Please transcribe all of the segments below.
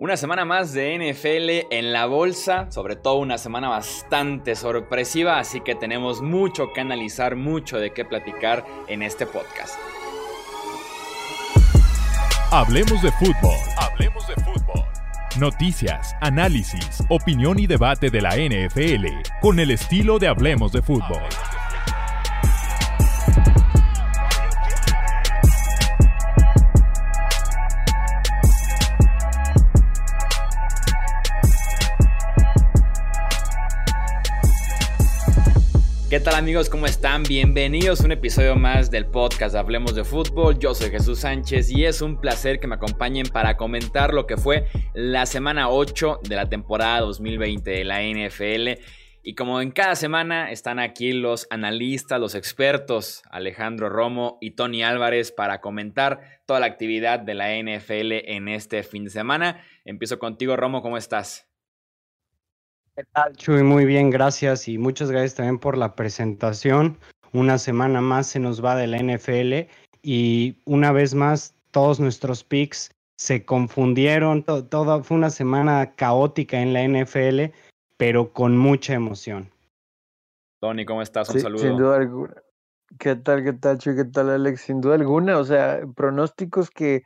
Una semana más de NFL en la bolsa, sobre todo una semana bastante sorpresiva, así que tenemos mucho que analizar, mucho de qué platicar en este podcast. Hablemos de fútbol. Hablemos de fútbol. Noticias, análisis, opinión y debate de la NFL con el estilo de Hablemos de fútbol. ¿Qué tal amigos? ¿Cómo están? Bienvenidos a un episodio más del podcast Hablemos de Fútbol. Yo soy Jesús Sánchez y es un placer que me acompañen para comentar lo que fue la semana 8 de la temporada 2020 de la NFL. Y como en cada semana están aquí los analistas, los expertos, Alejandro Romo y Tony Álvarez para comentar toda la actividad de la NFL en este fin de semana. Empiezo contigo, Romo, ¿cómo estás? ¿Qué tal, Chuy? Muy bien, gracias y muchas gracias también por la presentación. Una semana más se nos va de la NFL y una vez más todos nuestros picks se confundieron. Todo, fue una semana caótica en la NFL, pero con mucha emoción. Tony, ¿cómo estás? Un saludo. Sin duda alguna. ¿Qué tal, qué tal, Chuy? ¿Qué tal, Alex? Sin duda alguna, o sea, pronósticos que,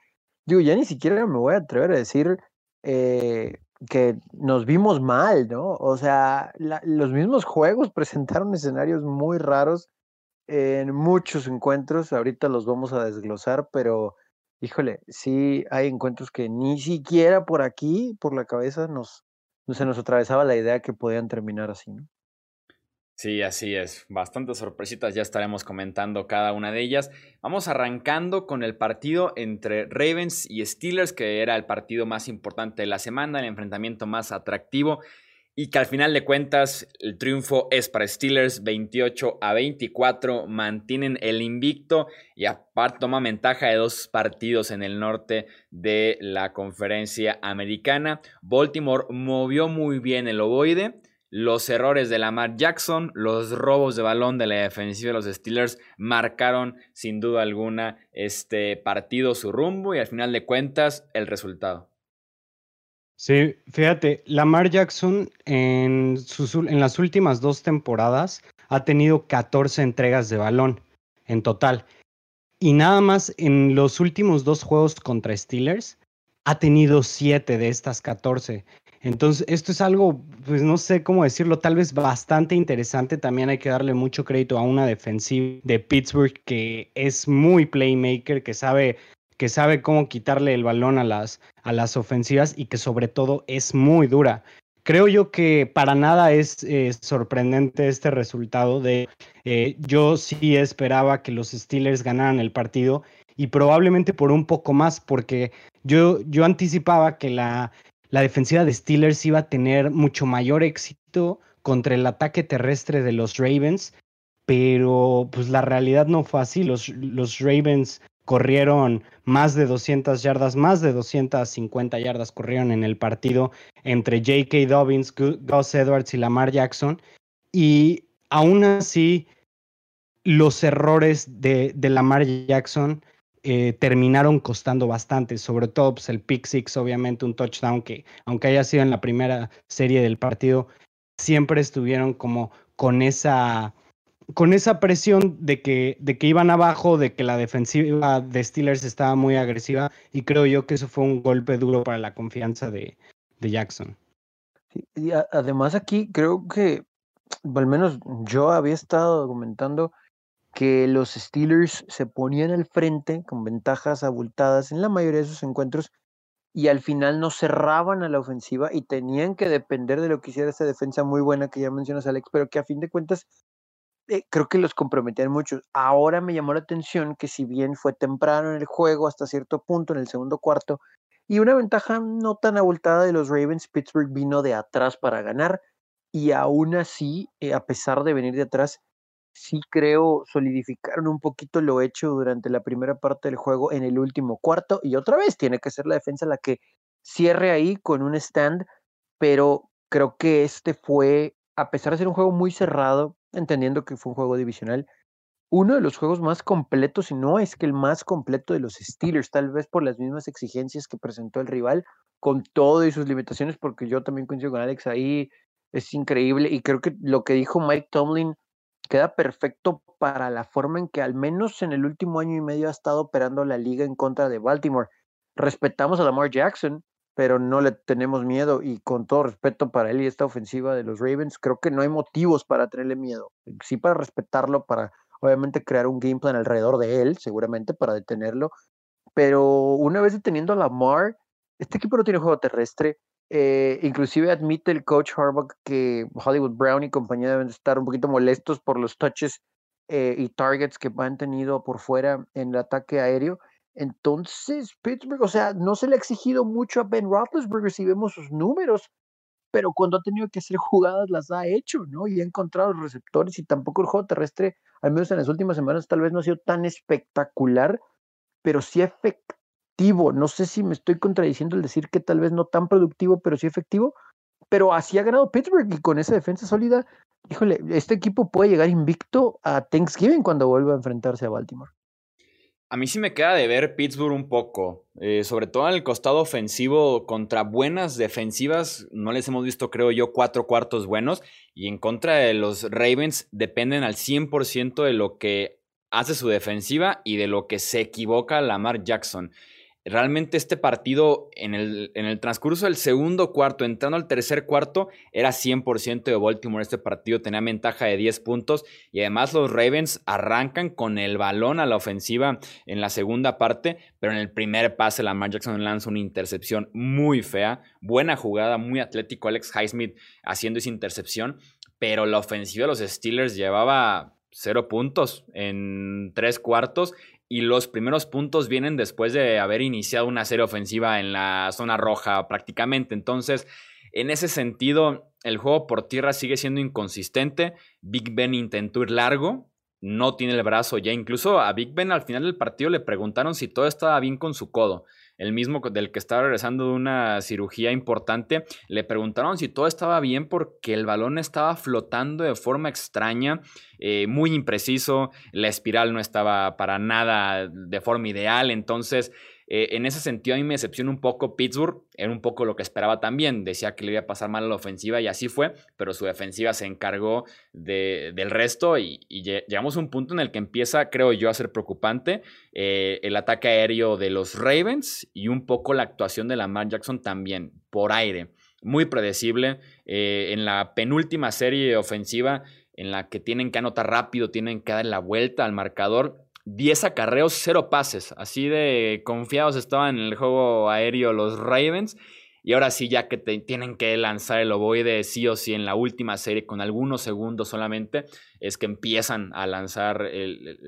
digo, ya ni siquiera me voy a atrever a decir eh, que nos vimos mal, ¿no? O sea, los mismos juegos presentaron escenarios muy raros en muchos encuentros. Ahorita los vamos a desglosar, pero híjole, sí hay encuentros que ni siquiera por aquí, por la cabeza, nos, se nos atravesaba la idea que podían terminar así, ¿no? Sí, así es. Bastantes sorpresitas, ya estaremos comentando cada una de ellas. Vamos arrancando con el partido entre Ravens y Steelers, que era el partido más importante de la semana, el enfrentamiento más atractivo. Y que al final de cuentas el triunfo es para Steelers 28 a 24, mantienen el invicto y aparte toma ventaja de dos partidos en el norte de la conferencia americana. Baltimore movió muy bien el ovoide, los errores de Lamar Jackson, los robos de balón de la defensiva de los Steelers marcaron sin duda alguna este partido su rumbo y al final de cuentas el resultado. Sí, fíjate, Lamar Jackson en, sus, las últimas dos temporadas ha tenido 14 entregas de balón en total. Y nada más en los últimos dos juegos contra Steelers ha tenido 7 de estas 14. Entonces, esto es algo, pues no sé cómo decirlo, tal vez bastante interesante. También hay que darle mucho crédito a una defensiva de Pittsburgh que es muy playmaker, que sabe, que sabe cómo quitarle el balón a las, a las ofensivas y que sobre todo es muy dura. Creo yo que para nada es eh, sorprendente este resultado de eh, yo sí esperaba que los Steelers ganaran el partido y probablemente por un poco más porque yo, yo anticipaba que la, la defensiva de Steelers iba a tener mucho mayor éxito contra el ataque terrestre de los Ravens, pero pues la realidad no fue así. Los, los Ravens corrieron más de 200 yardas, más de 250 yardas corrieron en el partido entre J.K. Dobbins, Gus Edwards y Lamar Jackson. Y aún así, los errores de, de Lamar Jackson eh, terminaron costando bastante, sobre todo pues, el pick six, obviamente un touchdown que, aunque haya sido en la primera serie del partido, siempre estuvieron como con esa, con esa presión de que, de que iban abajo, de que la defensiva de Steelers estaba muy agresiva y creo yo que eso fue un golpe duro para la confianza de, de Jackson. y además aquí creo que, al menos yo había estado comentando que los Steelers se ponían al frente con ventajas abultadas en la mayoría de sus encuentros y al final no cerraban a la ofensiva y tenían que depender de lo que hiciera esa defensa muy buena que ya mencionas Alex, pero que a fin de cuentas eh, creo que los comprometían mucho. Ahora me llamó la atención que si bien fue temprano en el juego hasta cierto punto, en el segundo cuarto, y una ventaja no tan abultada de los Ravens, Pittsburgh vino de atrás para ganar y aún así, eh, a pesar de venir de atrás, sí creo solidificaron un poquito lo hecho durante la primera parte del juego en el último cuarto y otra vez tiene que ser la defensa la que cierre ahí con un stand, pero creo que este fue, a pesar de ser un juego muy cerrado, entendiendo que fue un juego divisional, uno de los juegos más completos, y no es que el más completo de los Steelers, tal vez por las mismas exigencias que presentó el rival, con todo y sus limitaciones, porque yo también coincido con Alex ahí, es increíble, y creo que lo que dijo Mike Tomlin queda perfecto para la forma en que al menos en el último año y medio ha estado operando la liga en contra de Baltimore. Respetamos a Lamar Jackson, pero no le tenemos miedo y con todo respeto para él y esta ofensiva de los Ravens, creo que no hay motivos para tenerle miedo. Sí para respetarlo, para obviamente crear un game plan alrededor de él, seguramente para detenerlo, pero una vez deteniendo a Lamar, este equipo no tiene juego terrestre. Eh, inclusive admite el coach Harbaugh que Hollywood Brown y compañía deben estar un poquito molestos por los touches eh, y targets que han tenido por fuera en el ataque aéreo. Entonces, Pittsburgh, o sea, no se le ha exigido mucho a Ben Roethlisberger si vemos sus números, pero cuando ha tenido que hacer jugadas las ha hecho, ¿no? Y ha encontrado los receptores y tampoco el juego terrestre, al menos en las últimas semanas, tal vez no ha sido tan espectacular, pero sí No sé si me estoy contradiciendo al decir que tal vez no tan productivo, pero sí efectivo, pero así ha ganado Pittsburgh y con esa defensa sólida, híjole, este equipo puede llegar invicto a Thanksgiving cuando vuelva a enfrentarse a Baltimore. A mí sí me queda de ver Pittsburgh un poco, eh, sobre todo en el costado ofensivo contra buenas defensivas, no les hemos visto creo yo cuatro cuartos buenos y en contra de los Ravens dependen al 100% de lo que hace su defensiva y de lo que se equivoca Lamar Jackson. Realmente este partido en el, en el, transcurso del segundo cuarto, entrando al tercer cuarto, era 100% de Baltimore. Este partido tenía ventaja de 10 puntos y además los Ravens arrancan con el balón a la ofensiva en la segunda parte, pero en el primer pase Lamar Jackson lanza una intercepción muy fea, buena jugada, muy atlético Alex Highsmith haciendo esa intercepción, pero la ofensiva de los Steelers llevaba cero puntos en tres cuartos y los primeros puntos vienen después de haber iniciado una serie ofensiva en la zona roja prácticamente. Entonces, en ese sentido, el juego por tierra sigue siendo inconsistente. Big Ben intentó ir largo, no tiene el brazo ya. Incluso a Big Ben al final del partido le preguntaron si todo estaba bien con su codo el mismo del que estaba regresando de una cirugía importante, le preguntaron si todo estaba bien porque el balón estaba flotando de forma extraña, eh, muy impreciso, la espiral no estaba para nada de forma ideal, entonces eh, en ese sentido a mí me decepciona un poco Pittsburgh, era un poco lo que esperaba también, decía que le iba a pasar mal a la ofensiva y así fue, pero su defensiva se encargó del resto y, llegamos a un punto en el que empieza, creo yo, a ser preocupante eh, el ataque aéreo de los Ravens y un poco la actuación de Lamar Jackson también, por aire, muy predecible, eh, en la penúltima serie ofensiva en la que tienen que anotar rápido, tienen que dar la vuelta al marcador, 10 acarreos, 0 pases. Así de confiados estaban en el juego aéreo los Ravens. Y ahora sí, ya que tienen que lanzar el ovoide sí o sí en la última serie con algunos segundos solamente, es que empiezan a lanzar el,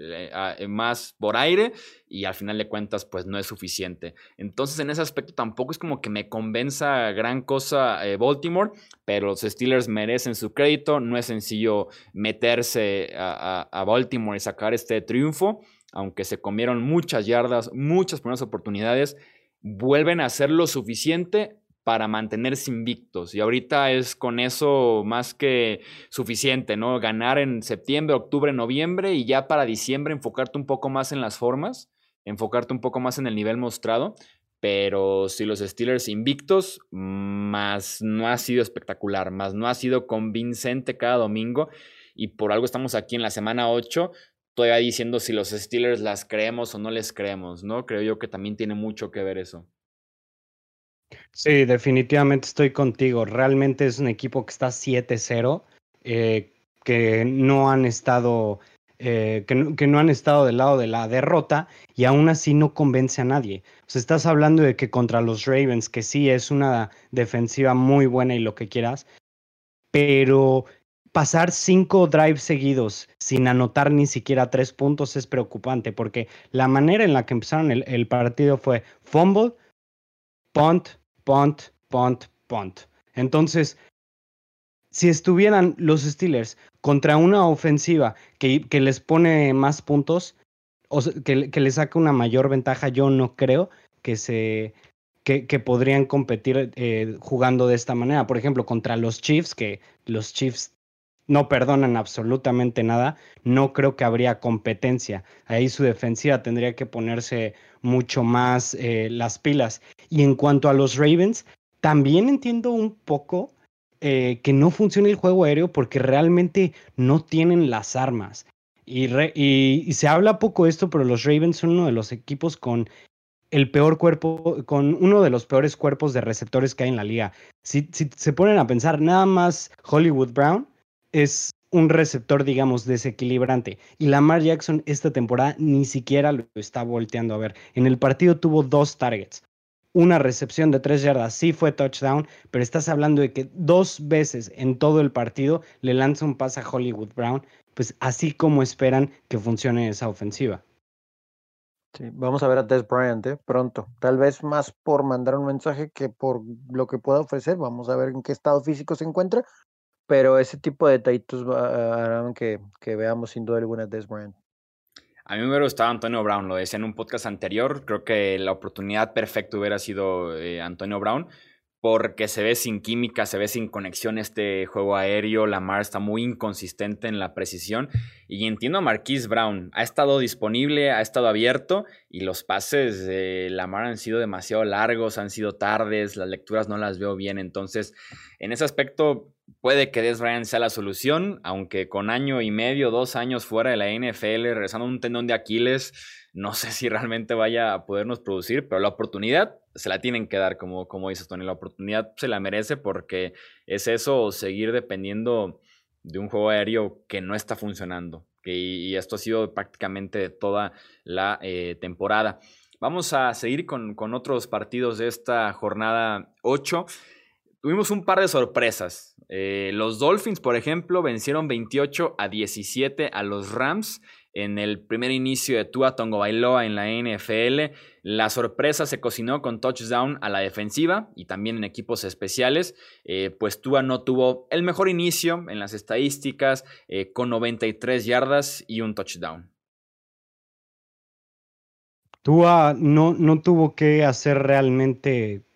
más por aire y al final de cuentas pues no es suficiente. Entonces en ese aspecto tampoco es como que me convenza gran cosa eh, Baltimore, pero los Steelers merecen su crédito, no es sencillo meterse a, a Baltimore y sacar este triunfo, aunque se comieron muchas yardas, muchas buenas oportunidades vuelven a hacer lo suficiente para mantenerse invictos. Y ahorita es con eso más que suficiente, ¿no? Ganar en septiembre, octubre, noviembre y ya para diciembre enfocarte un poco más en las formas, enfocarte un poco más en el nivel mostrado. Pero si los Steelers invictos, más no ha sido espectacular, más no ha sido convincente cada domingo. Y por algo estamos aquí en la semana 8, todavía diciendo si los Steelers las creemos o no les creemos, ¿no? Creo yo que también tiene mucho que ver eso. Sí, definitivamente estoy contigo. Realmente es un equipo que está 7-0, eh, que no han estado, eh, que, no, han estado del lado de la derrota y aún así no convence a nadie. O sea, estás hablando de que contra los Ravens, que sí es una defensiva muy buena y lo que quieras, pero pasar cinco drives seguidos sin anotar ni siquiera tres puntos es preocupante porque la manera en la que empezaron el, el partido fue fumble, punt, punt, punt, punt. Entonces, si estuvieran los Steelers contra una ofensiva que, que les pone más puntos, o que, que les saca una mayor ventaja, yo no creo que se que, podrían competir eh, jugando de esta manera. Por ejemplo, contra los Chiefs, que los Chiefs no perdonan absolutamente nada, no creo que habría competencia. Ahí su defensiva tendría que ponerse mucho más eh, las pilas. Y en cuanto a los Ravens, también entiendo un poco eh, que no funcione el juego aéreo porque realmente no tienen las armas. Y, se habla poco esto, pero los Ravens son uno de los equipos con el peor cuerpo, con uno de los peores cuerpos de receptores que hay en la liga. Si se ponen a pensar, nada más Hollywood Brown es un receptor, digamos, desequilibrante. Y Lamar Jackson esta temporada ni siquiera lo está volteando a ver. En el partido tuvo dos targets. Una recepción de tres yardas, sí fue touchdown, pero estás hablando de que dos veces en todo el partido le lanza un pase a Hollywood Brown, pues así como esperan que funcione esa ofensiva. Sí, vamos a ver a Des Bryant ¿eh? pronto. Tal vez más por mandar un mensaje que por lo que pueda ofrecer. Vamos a ver en qué estado físico se encuentra pero ese tipo de detallitos harán que, que veamos sin duda alguna Des Bryant. A mí me hubiera gustado Antonio Brown, lo decía en un podcast anterior, creo que la oportunidad perfecta hubiera sido eh, Antonio Brown, porque se ve sin química, se ve sin conexión este juego aéreo, Lamar está muy inconsistente en la precisión y entiendo a Marquise Brown, ha estado disponible, ha estado abierto y los pases de Lamar han sido demasiado largos, han sido tardes, las lecturas no las veo bien, entonces en ese aspecto puede que Des Bryant sea la solución, aunque con año y medio, dos años fuera de la NFL, regresando un tendón de Aquiles, no sé si realmente vaya a podernos producir, pero la oportunidad se la tienen que dar, como, como dices Tony, la oportunidad se la merece porque es eso, seguir dependiendo de un juego aéreo que no está funcionando. y esto ha sido prácticamente toda la eh, temporada. Vamos a seguir con, con otros partidos de esta jornada 8 tuvimos un par de sorpresas. Eh, los Dolphins, por ejemplo, vencieron 28 a 17 a los Rams en el primer inicio de Tua Tongo Bailoa en la NFL. La sorpresa se cocinó con touchdown a la defensiva y también en equipos especiales, eh, pues Tua no tuvo el mejor inicio en las estadísticas eh, con 93 yardas y un touchdown. Tua no, no tuvo que hacer realmente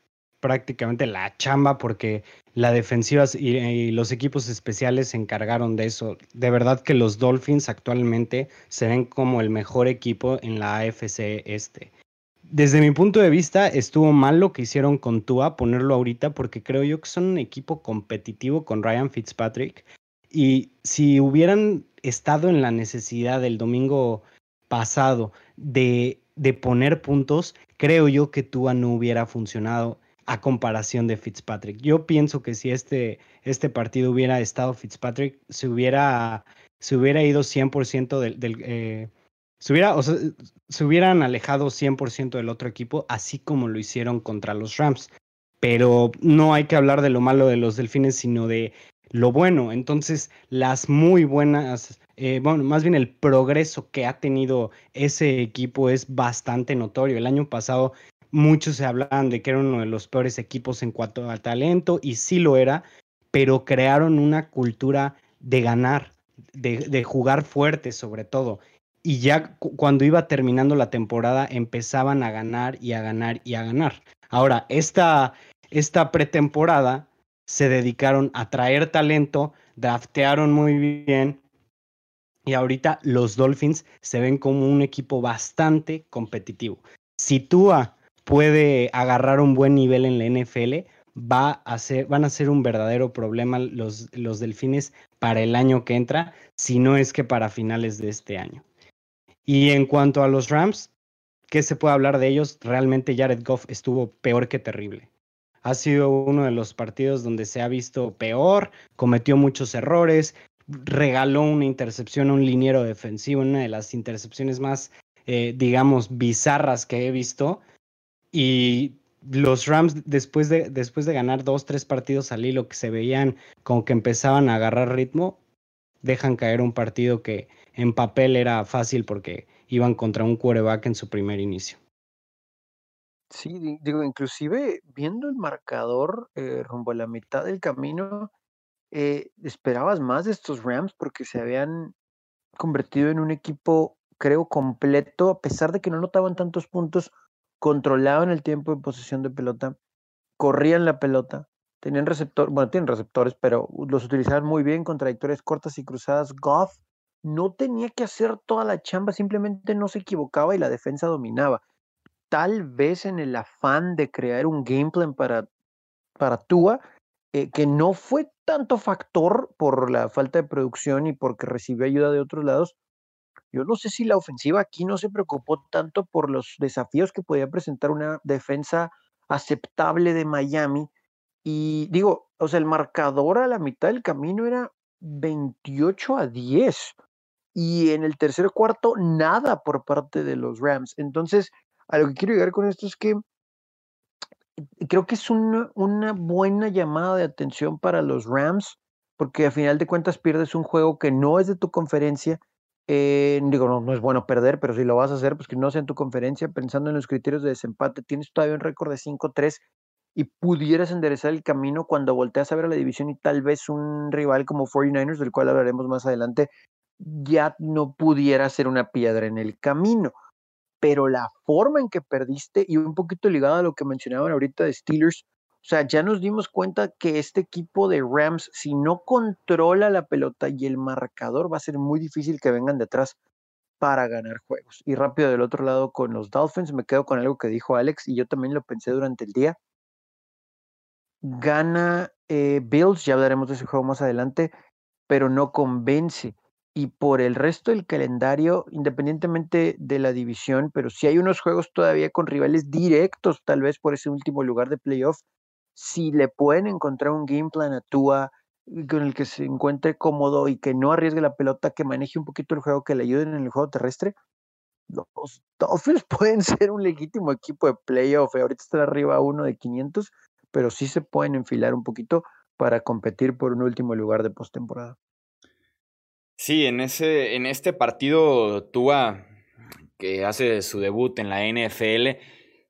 prácticamente la chamba porque la defensiva y, los equipos especiales se encargaron de eso. De verdad que los Dolphins actualmente se ven como el mejor equipo en la AFC este. Desde mi punto de vista, estuvo mal lo que hicieron con Tua, ponerlo ahorita, porque creo yo que son un equipo competitivo con Ryan Fitzpatrick. Y si hubieran estado en la necesidad del domingo pasado de, de poner puntos, creo yo que Tua no hubiera funcionado a comparación de Fitzpatrick. Yo pienso que si este, este partido hubiera estado Fitzpatrick, se hubiera, se hubiera ido 100% del... del eh, se, hubiera, o sea, se hubieran alejado 100% del otro equipo, así como lo hicieron contra los Rams. Pero no hay que hablar de lo malo de los Delfines, sino de lo bueno. Entonces, las muy buenas, eh, bueno, más bien el progreso que ha tenido ese equipo es bastante notorio. El año pasado Muchos se hablaban de que era uno de los peores equipos en cuanto al talento, y sí lo era, pero crearon una cultura de ganar, de, jugar fuerte sobre todo. Y ya cuando iba terminando la temporada empezaban a ganar y a ganar y a ganar. Ahora, esta, esta pretemporada se dedicaron a traer talento, draftearon muy bien, y ahorita los Dolphins se ven como un equipo bastante competitivo. Si Tua puede agarrar un buen nivel en la NFL, va a ser, van a ser un verdadero problema los, los delfines para el año que entra, si no es que para finales de este año. Y en cuanto a los Rams, ¿qué se puede hablar de ellos? Realmente Jared Goff estuvo peor que terrible. Ha sido uno de los partidos donde se ha visto peor, cometió muchos errores, regaló una intercepción a un liniero defensivo, una de las intercepciones más, eh, digamos, bizarras que he visto. Y los Rams, después de, después de ganar dos, tres partidos al hilo que se veían como que empezaban a agarrar ritmo, dejan caer un partido que en papel era fácil porque iban contra un quarterback en su primer inicio. Sí, digo, inclusive viendo el marcador eh, rumbo a la mitad del camino, eh, esperabas más de estos Rams porque se habían convertido en un equipo, creo, completo, a pesar de que no notaban tantos puntos, controlaban el tiempo de posesión de pelota, corrían la pelota, tenían receptor, bueno, tienen receptores, pero los utilizaban muy bien con trayectorias cortas y cruzadas. Goff no tenía que hacer toda la chamba, simplemente no se equivocaba y la defensa dominaba. Tal vez en el afán de crear un game plan para, para Tua, eh, que no fue tanto factor por la falta de producción y porque recibió ayuda de otros lados, yo no sé si la ofensiva aquí no se preocupó tanto por los desafíos que podía presentar una defensa aceptable de Miami. Y digo, o sea, el marcador a la mitad del camino era 28 a 10. Y en el tercer cuarto, nada por parte de los Rams. Entonces, a lo que quiero llegar con esto es que creo que es una, una buena llamada de atención para los Rams, porque a final de cuentas pierdes un juego que no es de tu conferencia eh, digo, no, no es bueno perder, pero si lo vas a hacer, pues que no sea en tu conferencia, pensando en los criterios de desempate, tienes todavía un récord de 5-3 y pudieras enderezar el camino cuando volteas a ver a la división y tal vez un rival como 49ers, del cual hablaremos más adelante, ya no pudiera ser una piedra en el camino. Pero la forma en que perdiste, y un poquito ligado a lo que mencionaban ahorita de Steelers, o sea, ya nos dimos cuenta que este equipo de Rams, si no controla la pelota y el marcador, va a ser muy difícil que vengan detrás para ganar juegos. Y rápido del otro lado con los Dolphins, me quedo con algo que dijo Alex y yo también lo pensé durante el día. Gana eh, Bills, ya hablaremos de ese juego más adelante, pero no convence. Y por el resto del calendario, independientemente de la división, pero si hay unos juegos todavía con rivales directos, tal vez por ese último lugar de playoff, si le pueden encontrar un game plan a Tua con el que se encuentre cómodo y que no arriesgue la pelota, que maneje un poquito el juego, que le ayuden en el juego terrestre, los Dolphins pueden ser un legítimo equipo de playoff. Eh, ahorita está arriba uno de 500, pero sí se pueden enfilar un poquito para competir por un último lugar de postemporada. Sí, en, ese, en este partido Tua, que hace su debut en la NFL,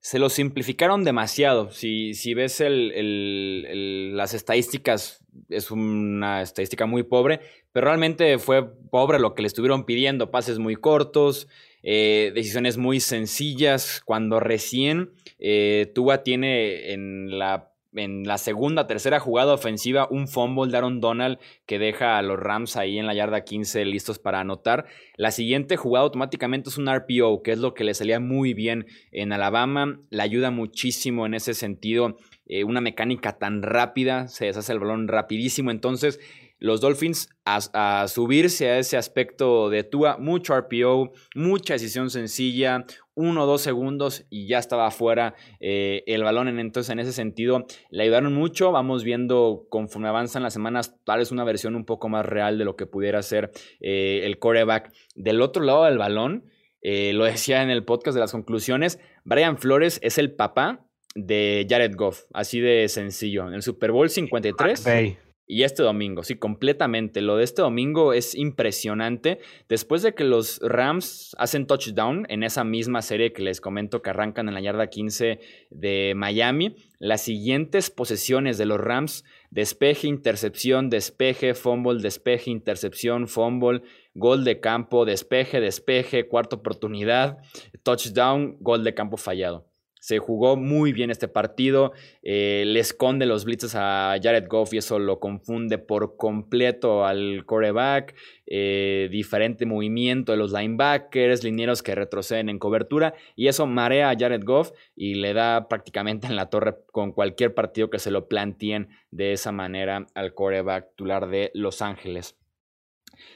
se lo simplificaron demasiado. Si, si ves el, las estadísticas, es una estadística muy pobre, pero realmente fue pobre lo que le estuvieron pidiendo. Pases muy cortos, eh, decisiones muy sencillas. Cuando recién eh, tiene en la en la segunda, tercera jugada ofensiva, un fumble de Aaron Donald que deja a los Rams ahí en la yarda 15 listos para anotar. La siguiente jugada automáticamente es un RPO, que es lo que le salía muy bien en Alabama. Le ayuda muchísimo en ese sentido. Eh, una mecánica tan rápida, se deshace el balón rapidísimo. Entonces, los Dolphins a, subirse a ese aspecto de Tua, mucho RPO, mucha decisión sencilla, uno o dos segundos y ya estaba afuera eh, el balón. Entonces, en ese sentido, le ayudaron mucho. Vamos viendo conforme avanzan las semanas, tal vez una versión un poco más real de lo que pudiera ser eh, el coreback. Del otro lado del balón, eh, lo decía en el podcast de las conclusiones, Brian Flores es el papá de Jared Goff, así de sencillo. En el Super Bowl 53. Y este domingo, sí, completamente. Lo de este domingo es impresionante. Después de que los Rams hacen touchdown en esa misma serie que les comento que arrancan en la yarda 15 de Miami, las siguientes posesiones de los Rams, despeje, intercepción, despeje, fumble, despeje, intercepción, fumble, gol de campo, despeje, despeje, cuarta oportunidad, touchdown, gol de campo fallado. Se jugó muy bien este partido. Eh, le esconde los blitzes a Jared Goff y eso lo confunde por completo al coreback. Eh, diferente movimiento de los linebackers, linieros que retroceden en cobertura. Y eso marea a Jared Goff y le da prácticamente en la torre con cualquier partido que se lo planteen de esa manera al coreback titular de Los Ángeles.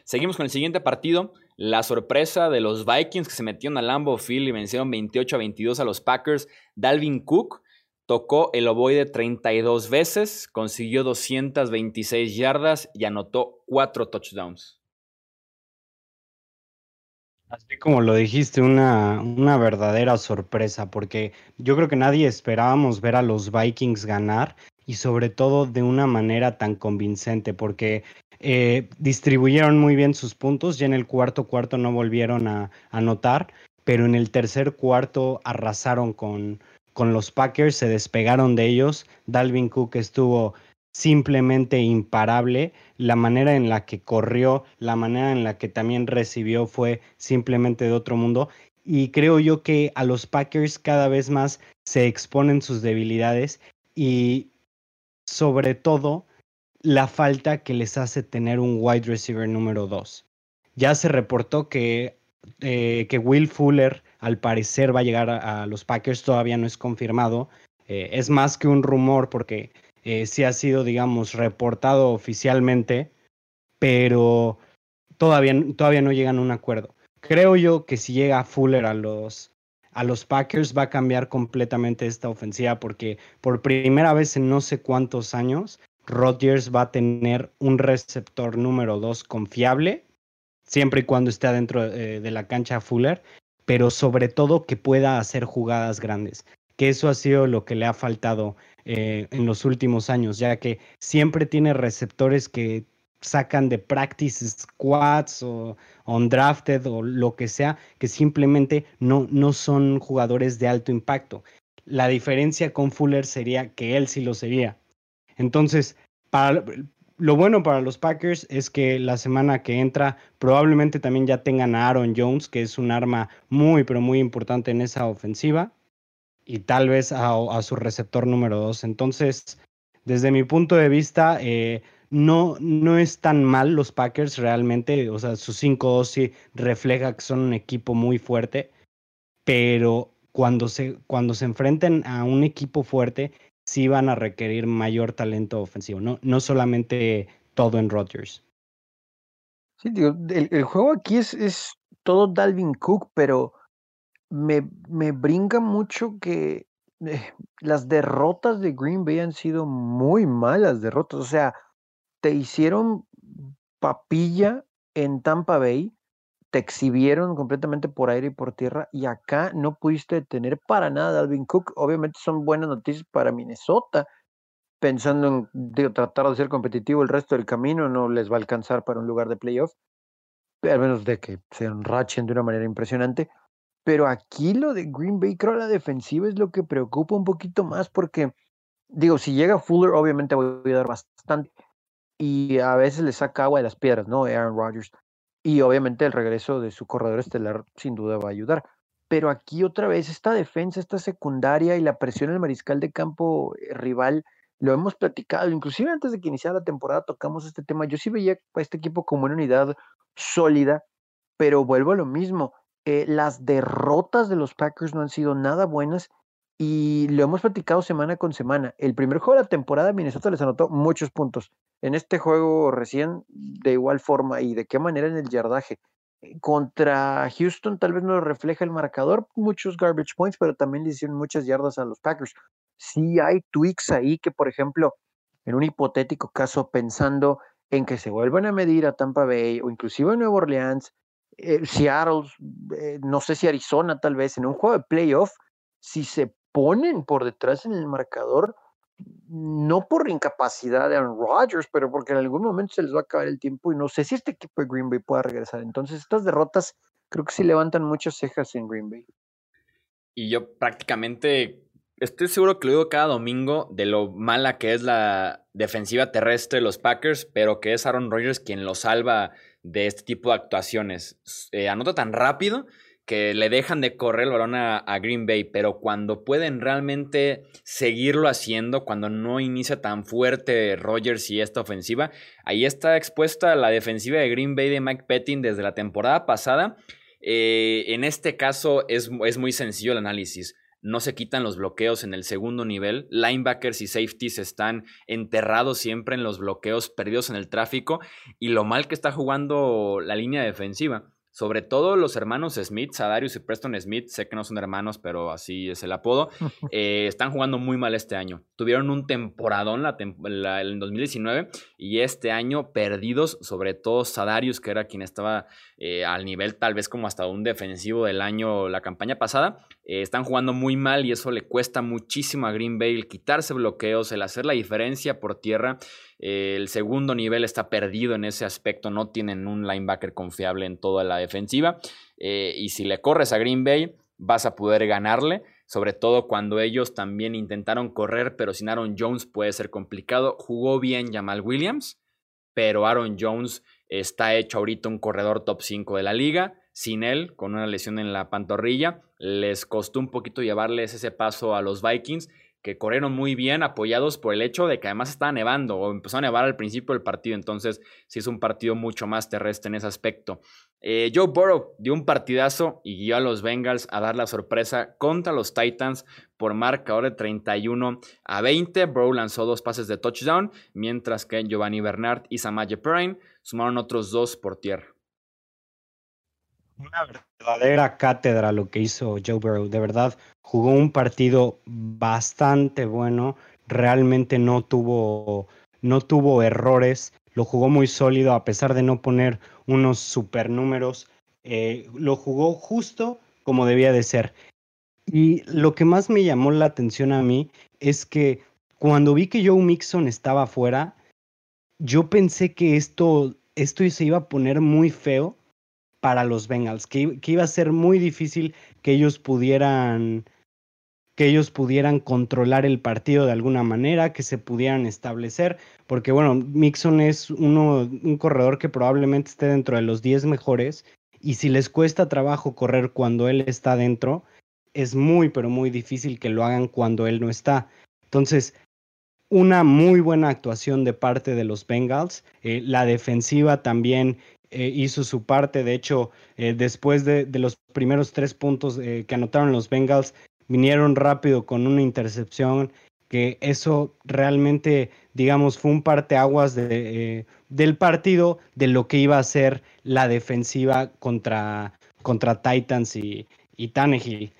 Seguimos con el siguiente partido. La sorpresa de los Vikings que se metieron al Lambeau Field y vencieron 28 a 22 a los Packers. Dalvin Cook tocó el ovoide 32 veces, consiguió 226 yardas y anotó 4 touchdowns. Así como lo dijiste, una, una, verdadera sorpresa, porque yo creo que nadie esperábamos ver a los Vikings ganar y sobre todo de una manera tan convincente, porque eh, distribuyeron muy bien sus puntos, ya en el cuarto cuarto no volvieron a anotar, pero en el tercer cuarto arrasaron con, con los Packers, se despegaron de ellos, Dalvin Cook estuvo simplemente imparable, la manera en la que corrió, la manera en la que también recibió fue simplemente de otro mundo. Y creo yo que a los Packers cada vez más se exponen sus debilidades y sobre todo la falta que les hace tener un wide receiver número 2. Ya se reportó que, eh, que Will Fuller al parecer va a llegar a, los Packers, todavía no es confirmado. Eh, es más que un rumor porque eh, sí ha sido, digamos, reportado oficialmente, pero todavía, todavía no llegan a un acuerdo. Creo yo que si llega Fuller a los, a los Packers va a cambiar completamente esta ofensiva porque por primera vez en no sé cuántos años Rodgers va a tener un receptor número 2 confiable, siempre y cuando esté adentro eh, de la cancha Fuller, pero sobre todo que pueda hacer jugadas grandes, que eso ha sido lo que le ha faltado eh, en los últimos años, ya que siempre tiene receptores que sacan de practice squads o undrafted o lo que sea, que simplemente no, no son jugadores de alto impacto. La diferencia con Fuller sería que él sí lo sería. Entonces, lo bueno para los Packers es que la semana que entra probablemente también ya tengan a Aaron Jones, que es un arma muy, pero muy importante en esa ofensiva, y tal vez a, su receptor número dos. Entonces, desde mi punto de vista, eh, no, no es tan mal los Packers realmente, o sea, su 5-2 sí refleja que son un equipo muy fuerte, pero cuando se, cuando se enfrenten a un equipo fuerte, sí van a requerir mayor talento ofensivo, no, no solamente todo en Rodgers. Sí, digo, el, juego aquí es, es, todo Dalvin Cook, pero me, me brinca mucho que eh, las derrotas de Green Bay han sido muy malas derrotas. O sea, te hicieron papilla en Tampa Bay, te exhibieron completamente por aire y por tierra y acá no pudiste tener para nada a Dalvin Cook. Obviamente son buenas noticias para Minnesota, pensando en tratar de ser competitivo el resto del camino, no les va a alcanzar para un lugar de playoff, al menos de que se enrachen de una manera impresionante. Pero aquí lo de Green Bay, creo la defensiva es lo que preocupa un poquito más porque, digo, si llega Fuller, obviamente voy a dar bastante. Y a veces le saca agua de las piedras, ¿no? Aaron Rodgers. Y obviamente el regreso de su corredor estelar sin duda va a ayudar. Pero aquí otra vez esta defensa, esta secundaria y la presión el mariscal de campo eh, rival, lo hemos platicado, inclusive antes de que iniciara la temporada tocamos este tema. Yo sí veía a este equipo como una unidad sólida, pero vuelvo a lo mismo. Eh, las derrotas de los Packers no han sido nada buenas y lo hemos platicado semana con semana. El primer juego de la temporada Minnesota les anotó muchos puntos. En este juego recién, de igual forma y de qué manera en el yardaje. Eh, contra Houston tal vez no refleja el marcador, muchos garbage points, pero también le hicieron muchas yardas a los Packers. Sí hay tweaks ahí que, por ejemplo, en un hipotético caso, pensando en que se vuelvan a medir a Tampa Bay o inclusive a Nueva Orleans, eh, Seattle, eh, no sé si Arizona tal vez, en un juego de playoff, si se ponen por detrás en el marcador, no por incapacidad de Aaron Rodgers, pero porque en algún momento se les va a acabar el tiempo y no sé si este equipo de Green Bay pueda regresar. Entonces, estas derrotas creo que sí levantan muchas cejas en Green Bay. Y yo prácticamente estoy seguro que lo digo cada domingo de lo mala que es la defensiva terrestre de los Packers, pero que es Aaron Rodgers quien lo salva de este tipo de actuaciones. Eh, anota tan rápido que le dejan de correr el balón a, Green Bay, pero cuando pueden realmente seguirlo haciendo, cuando no inicia tan fuerte Rodgers y esta ofensiva, ahí está expuesta la defensiva de Green Bay de Mike Pettin desde la temporada pasada. Eh, en este caso es, es muy sencillo el análisis no se quitan los bloqueos en el segundo nivel. Linebackers y safeties están enterrados siempre en los bloqueos, perdidos en el tráfico y lo mal que está jugando la línea defensiva. Sobre todo los hermanos Smith, Sadarius y Preston Smith, sé que no son hermanos, pero así es el apodo, eh, están jugando muy mal este año. Tuvieron un temporadón la, en 2019 y este año perdidos, sobre todo Sadarius, que era quien estaba eh, al nivel tal vez como hasta un defensivo del año la campaña pasada. Eh, están jugando muy mal y eso le cuesta muchísimo a Green Bay el quitarse bloqueos, el hacer la diferencia por tierra. Eh, el segundo nivel está perdido en ese aspecto, no tienen un linebacker confiable en toda la defensiva. Eh, y si le corres a Green Bay, vas a poder ganarle, sobre todo cuando ellos también intentaron correr, pero sin Aaron Jones puede ser complicado. Jugó bien Jamal Williams, pero Aaron Jones está hecho ahorita un corredor top 5 de la liga. Sin él, con una lesión en la pantorrilla, les costó un poquito llevarles ese paso a los Vikings que corrieron muy bien, apoyados por el hecho de que además estaba nevando o empezó a nevar al principio del partido, entonces sí es un partido mucho más terrestre en ese aspecto. Eh, Joe Burrow dio un partidazo y guió a los Bengals a dar la sorpresa contra los Titans por marcador de 31 a 20. Burrow lanzó dos pases de touchdown, mientras que Giovanni Bernard y Samaje Perrine sumaron otros dos por tierra. Una verdadera cátedra lo que hizo Joe Burrow, de verdad jugó un partido bastante bueno, realmente no tuvo, no tuvo errores, lo jugó muy sólido a pesar de no poner unos super números, eh, lo jugó justo como debía de ser. Y lo que más me llamó la atención a mí es que cuando vi que Joe Mixon estaba fuera, yo pensé que esto, esto se iba a poner muy feo para los Bengals, que, iba a ser muy difícil que ellos pudieran que ellos pudieran controlar el partido de alguna manera, que se pudieran establecer, porque bueno, Mixon es uno, un corredor que probablemente esté dentro de los 10 mejores, y si les cuesta trabajo correr cuando él está dentro, es muy, pero muy difícil que lo hagan cuando él no está. Entonces, una muy buena actuación de parte de los Bengals, eh, la defensiva también eh, hizo su parte, de hecho, eh, después de, los primeros tres puntos que anotaron los Bengals, vinieron rápido con una intercepción, que eso realmente, digamos, fue un parteaguas de, eh, del partido de lo que iba a ser la defensiva contra, contra Titans y, y Tannehill.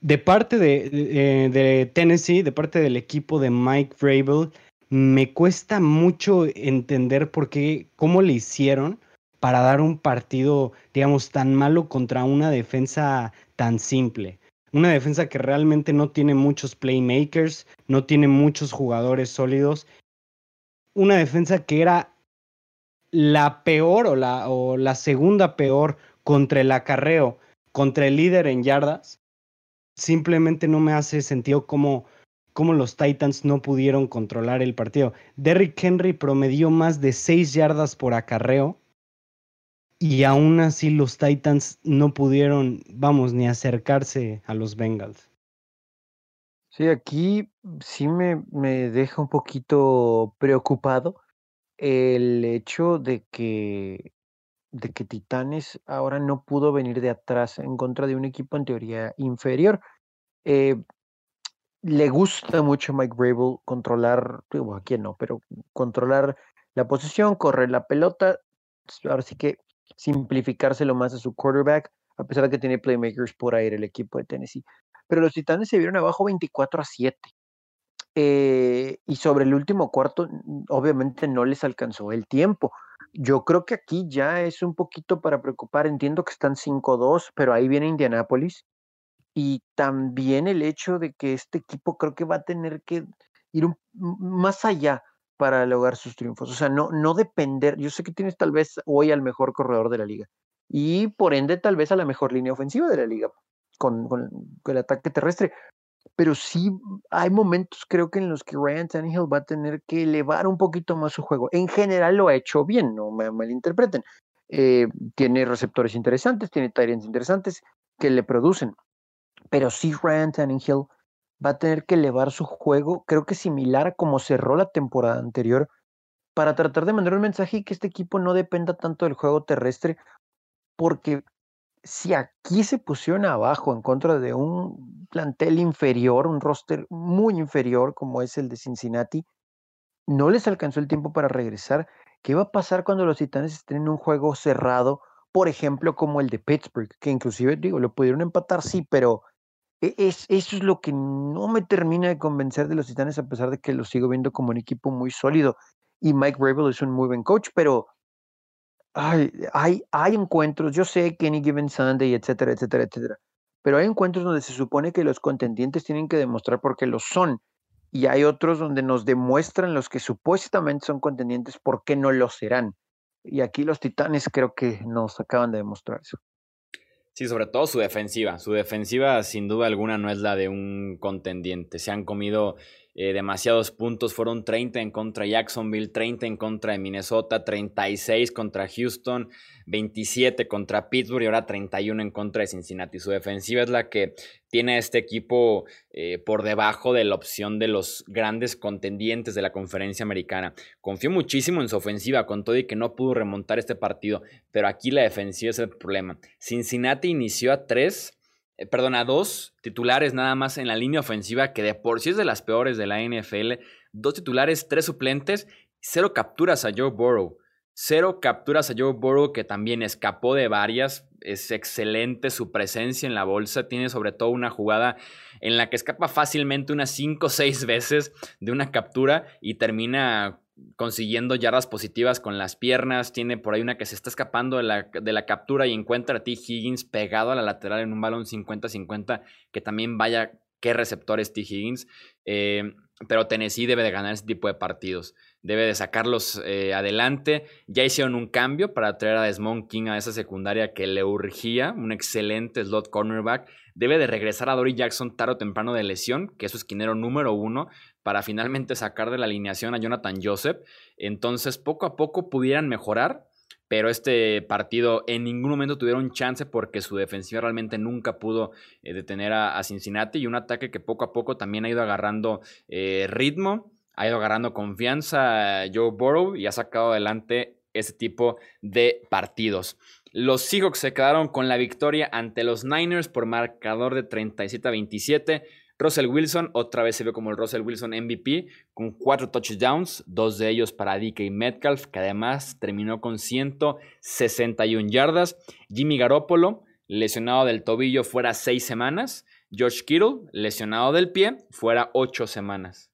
De parte de, de, Tennessee, de parte del equipo de Mike Vrabel, me cuesta mucho entender por qué, cómo le hicieron para dar un partido, digamos, tan malo contra una defensa tan simple. Una defensa que realmente no tiene muchos playmakers, no tiene muchos jugadores sólidos. Una defensa que era la peor o la, o la segunda peor contra el acarreo, contra el líder en yardas. Simplemente no me hace sentido cómo, cómo los Titans no pudieron controlar el partido. Derrick Henry promedió más de 6 yardas por acarreo y aún así los Titans no pudieron, vamos, ni acercarse a los Bengals. Sí, aquí sí me, me deja un poquito preocupado el hecho de que, de que Titanes ahora no pudo venir de atrás en contra de un equipo en teoría inferior. Eh, le gusta mucho a Mike Brable controlar, a quién no, pero controlar la posición, correr la pelota. Ahora sí que simplificárselo más a su quarterback, a pesar de que tiene playmakers por aire el equipo de Tennessee. Pero los Titanes se vieron abajo 24 a 7. Eh, y sobre el último cuarto, obviamente no les alcanzó el tiempo. Yo creo que aquí ya es un poquito para preocupar. Entiendo que están 5-2, pero ahí viene Indianapolis. Y también el hecho de que este equipo creo que va a tener que ir más allá para lograr sus triunfos. O sea, no, no depender. Yo sé que tienes tal vez hoy al mejor corredor de la liga y por ende tal vez a la mejor línea ofensiva de la liga con, con, el ataque terrestre. Pero sí hay momentos, creo que en los que Ryan Tannehill va a tener que elevar un poquito más su juego. En general lo ha hecho bien, no me malinterpreten. Eh, tiene receptores interesantes, tiene tight interesantes que le producen. Pero sí Ryan Tannehill va a tener que elevar su juego, creo que similar a como cerró la temporada anterior, para tratar de mandar un mensaje y que este equipo no dependa tanto del juego terrestre, porque si aquí se pusieron abajo en contra de un plantel inferior, un roster muy inferior como es el de Cincinnati, no les alcanzó el tiempo para regresar. ¿Qué va a pasar cuando los Titanes estén en un juego cerrado, por ejemplo, como el de Pittsburgh, que inclusive digo, lo pudieron empatar, sí, pero es, eso es lo que no me termina de convencer de los Titanes, a pesar de que los sigo viendo como un equipo muy sólido. Y Mike Rabel es un muy buen coach, pero hay, hay, hay encuentros, yo sé Kenny Given Sunday, etcétera, etcétera, etcétera. Pero hay encuentros donde se supone que los contendientes tienen que demostrar por qué lo son. Y hay otros donde nos demuestran los que supuestamente son contendientes por qué no lo serán. Y aquí los Titanes creo que nos acaban de demostrar eso. Sí, sobre todo su defensiva. Su defensiva, sin duda alguna, no es la de un contendiente. Se han comido eh, demasiados puntos. Fueron 30 en contra Jacksonville, 30 en contra de Minnesota, 36 contra Houston, 27 contra Pittsburgh y ahora 31 en contra de Cincinnati. Su defensiva es la que tiene a este equipo eh, por debajo de la opción de los grandes contendientes de la conferencia americana. Confío muchísimo en su ofensiva, con todo y que no pudo remontar este partido, pero aquí la defensiva es el problema. Cincinnati inició a 3 eh, perdón, a dos titulares nada más en la línea ofensiva, que de por sí es de las peores de la NFL. Dos titulares, tres suplentes, cero capturas a Joe Burrow. Cero capturas a Joe Burrow, que también escapó de varias. Es excelente su presencia en la bolsa. Tiene sobre todo una jugada en la que escapa fácilmente unas 5 o 6 veces de una captura y termina consiguiendo yardas positivas con las piernas. Tiene por ahí una que se está escapando de la, de la captura y encuentra a T. Higgins pegado a la lateral en un balón 50-50, que también vaya qué receptor es T. Higgins. Eh, pero Tennessee debe de ganar ese tipo de partidos. Debe de sacarlos eh, adelante. Ya hicieron un cambio para traer a Desmond King a esa secundaria que le urgía. Un excelente slot cornerback. Debe de regresar a Dory Jackson tarde o temprano de lesión, que es su esquinero número uno para finalmente sacar de la alineación a Jonathan Joseph. Entonces, poco a poco pudieran mejorar, pero este partido en ningún momento tuvieron chance porque su defensiva realmente nunca pudo eh, detener a, Cincinnati y un ataque que poco a poco también ha ido agarrando eh, ritmo, ha ido agarrando confianza Joe Burrow y ha sacado adelante ese tipo de partidos. Los Seahawks se quedaron con la victoria ante los Niners por marcador de 37 a 27. Russell Wilson, otra vez se ve como el Russell Wilson MVP, con cuatro touchdowns, dos de ellos para DK Metcalf, que además terminó con 161 yardas. Jimmy Garoppolo, lesionado del tobillo, fuera seis semanas. George Kittle, lesionado del pie, fuera ocho semanas.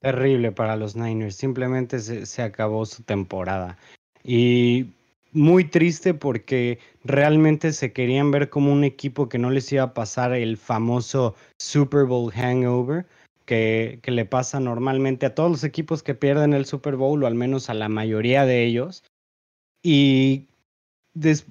Terrible para los Niners, simplemente se, se acabó su temporada. Y muy triste porque realmente se querían ver como un equipo que no les iba a pasar el famoso Super Bowl hangover que, que, le pasa normalmente a todos los equipos que pierden el Super Bowl o al menos a la mayoría de ellos. Y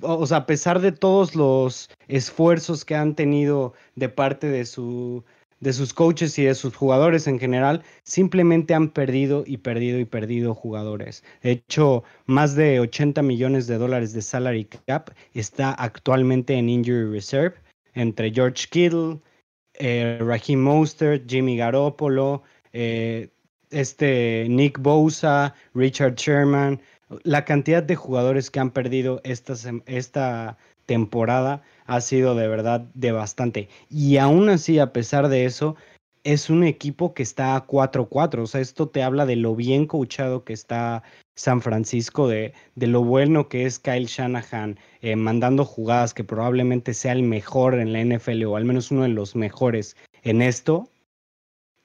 o sea, a pesar de todos los esfuerzos que han tenido de parte de su de sus coaches y de sus jugadores en general, simplemente han perdido y perdido y perdido jugadores. De hecho, más de 80 millones de dólares de salary cap está actualmente en injury reserve entre George Kittle, eh, Raheem Mostert, Jimmy Garoppolo, eh, este Nick Bosa, Richard Sherman, la cantidad de jugadores que han perdido esta, esta temporada ha sido de verdad devastante. Y aún así, a pesar de eso, es un equipo que está a 4-4. O sea, esto te habla de lo bien coachado que está San Francisco, de, de lo bueno que es Kyle Shanahan, eh, mandando jugadas que probablemente sea el mejor en la NFL o al menos uno de los mejores en esto.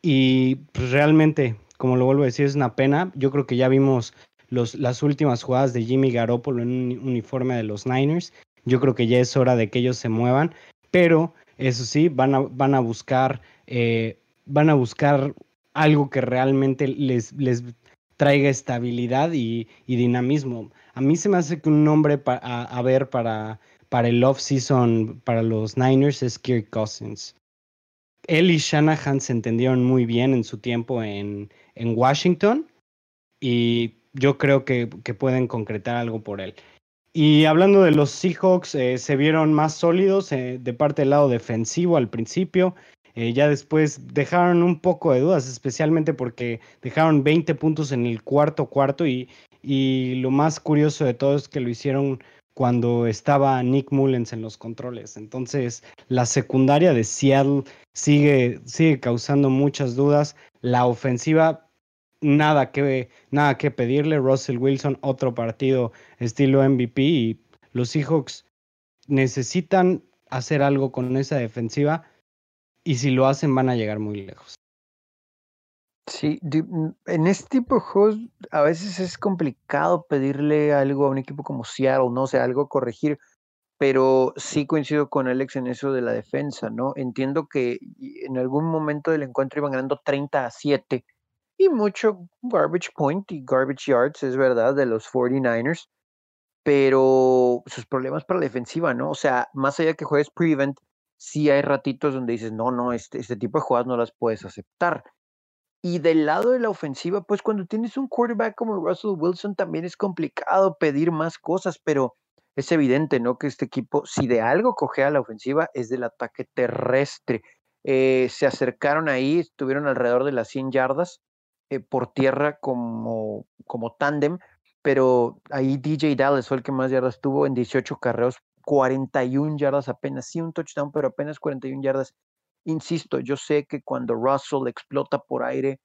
Y pues realmente, como lo vuelvo a decir, es una pena. Yo creo que ya vimos los, las últimas jugadas de Jimmy Garoppolo en un uniforme de los Niners yo creo que ya es hora de que ellos se muevan, pero eso sí, van a, van a buscar, eh, van a buscar algo que realmente les, les traiga estabilidad y, dinamismo. A mí se me hace que un nombre a, ver para, para el off-season para los Niners es Kirk Cousins. Él y Shanahan se entendieron muy bien en su tiempo en, en Washington y yo creo que, que, pueden concretar algo por él. Y hablando de los Seahawks, eh, se vieron más sólidos eh, de parte del lado defensivo al principio. Eh, ya después dejaron un poco de dudas, especialmente porque dejaron 20 puntos en el cuarto cuarto y, y lo más curioso de todo es que lo hicieron cuando estaba Nick Mullens en los controles. Entonces, la secundaria de Seattle sigue, sigue causando muchas dudas. La ofensiva nada que, nada que pedirle. Russell Wilson, otro partido estilo MVP y los Seahawks necesitan hacer algo con esa defensiva y si lo hacen van a llegar muy lejos. Sí, en este tipo de juegos a veces es complicado pedirle algo a un equipo como Seattle, ¿no? O sea, algo a corregir, pero sí coincido con Alex en eso de la defensa, ¿no? Entiendo que en algún momento del encuentro iban ganando 30 a 7 y mucho garbage point y garbage yards, es verdad, de los 49ers, pero sus problemas para la defensiva, ¿no? O sea, más allá que juegues prevent, sí hay ratitos donde dices, no, no, este, este tipo de jugadas no las puedes aceptar. Y del lado de la ofensiva, pues cuando tienes un quarterback como Russell Wilson también es complicado pedir más cosas, pero es evidente, ¿no? Que este equipo, si de algo cogea la ofensiva, es del ataque terrestre. Eh, se acercaron ahí, estuvieron alrededor de las 100 yardas eh, por tierra como, como tándem, pero ahí DJ Dallas fue el que más yardas tuvo en 18 carreos 41 yardas apenas, sí un touchdown, pero apenas 41 yardas. Insisto, yo sé que cuando Russell explota por aire,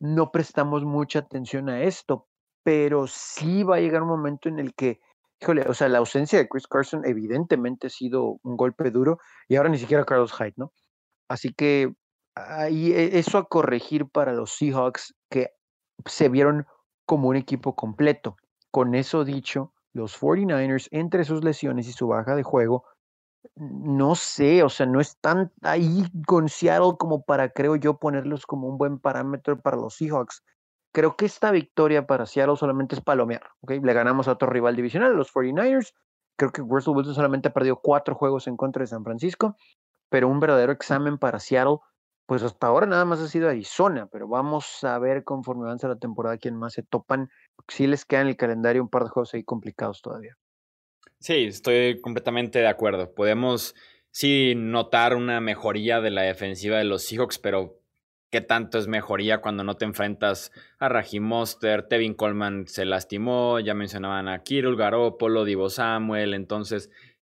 no prestamos mucha atención a esto, pero sí va a llegar un momento en el que, híjole, o sea, la ausencia de Chris Carson evidentemente ha sido un golpe duro y ahora ni siquiera Carlos Hyde, ¿no? Así que ahí e, eso a corregir para los Seahawks que se vieron como un equipo completo. Con eso dicho, los 49ers, entre sus lesiones y su baja de juego, no sé, o sea, no están ahí con Seattle como para, creo yo, ponerlos como un buen parámetro para los Seahawks. Creo que esta victoria para Seattle solamente es palomear, ¿ok? Le ganamos a otro rival divisional, los 49ers. Creo que Russell Wilson solamente ha perdido cuatro juegos en contra de San Francisco, pero un verdadero examen para Seattle pues hasta ahora nada más ha sido Arizona, pero vamos a ver conforme avanza la temporada quién más se topan. Si les queda en el calendario un par de juegos ahí complicados todavía. Sí, estoy completamente de acuerdo. Podemos sí notar una mejoría de la defensiva de los Seahawks, pero ¿qué tanto es mejoría cuando no te enfrentas a Raheem Monster? Tevin Coleman se lastimó, ya mencionaban a Kirill Garoppolo, Divo Samuel, entonces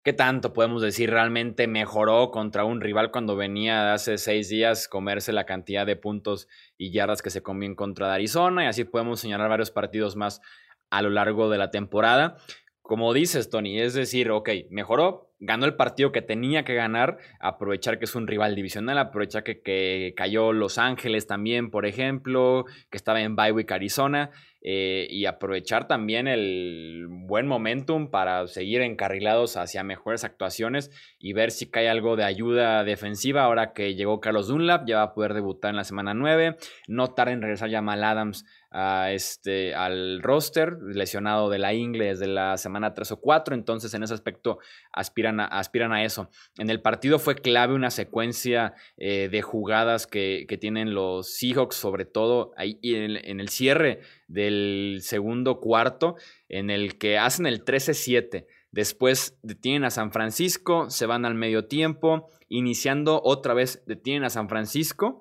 ¿Qué tanto podemos decir realmente mejoró contra un rival cuando venía hace seis días comerse la cantidad de puntos y yardas que se comió en contra de Arizona? Y así podemos señalar varios partidos más a lo largo de la temporada. Como dices, Tony, es decir, ok, mejoró, ganó el partido que tenía que ganar, aprovechar que es un rival divisional, aprovechar que, que cayó Los Ángeles también, por ejemplo, que estaba en Bywick, Arizona. Eh, y aprovechar también el buen momentum para seguir encarrilados hacia mejores actuaciones y ver si cae algo de ayuda defensiva ahora que llegó Carlos Dunlap, ya va a poder debutar en la semana 9, no tarde en regresar Jamal Adams a este, al roster, lesionado de la ingle desde la semana 3 o 4, entonces en ese aspecto aspiran a, aspiran a eso. En el partido fue clave una secuencia eh, de jugadas que, tienen los Seahawks, sobre todo ahí en, en el cierre del segundo cuarto, en el que hacen el 13-7. Después detienen a San Francisco, se van al medio tiempo, iniciando otra vez detienen a San Francisco.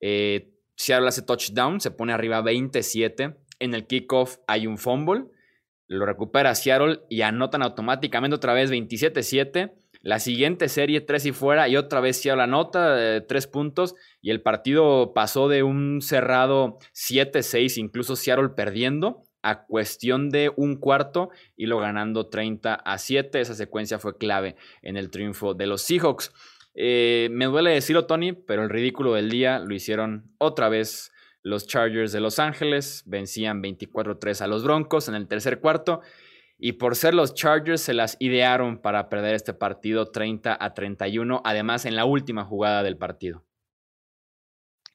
Eh, Seattle hace touchdown, se pone arriba 27. En el kickoff hay un fumble, lo recupera Seattle y anotan automáticamente otra vez 27-7. La siguiente serie, tres y fuera, y otra vez Seattle anota eh, tres puntos. Y el partido pasó de un cerrado 7-6, incluso Seattle perdiendo, a cuestión de un cuarto y lo ganando 30 a 7. Esa secuencia fue clave en el triunfo de los Seahawks. Eh, me duele decirlo, Tony, pero el ridículo del día lo hicieron otra vez los Chargers de Los Ángeles. Vencían 24-3 a los Broncos en el tercer cuarto. Y por ser los Chargers se las idearon para perder este partido 30 a 31, además en la última jugada del partido.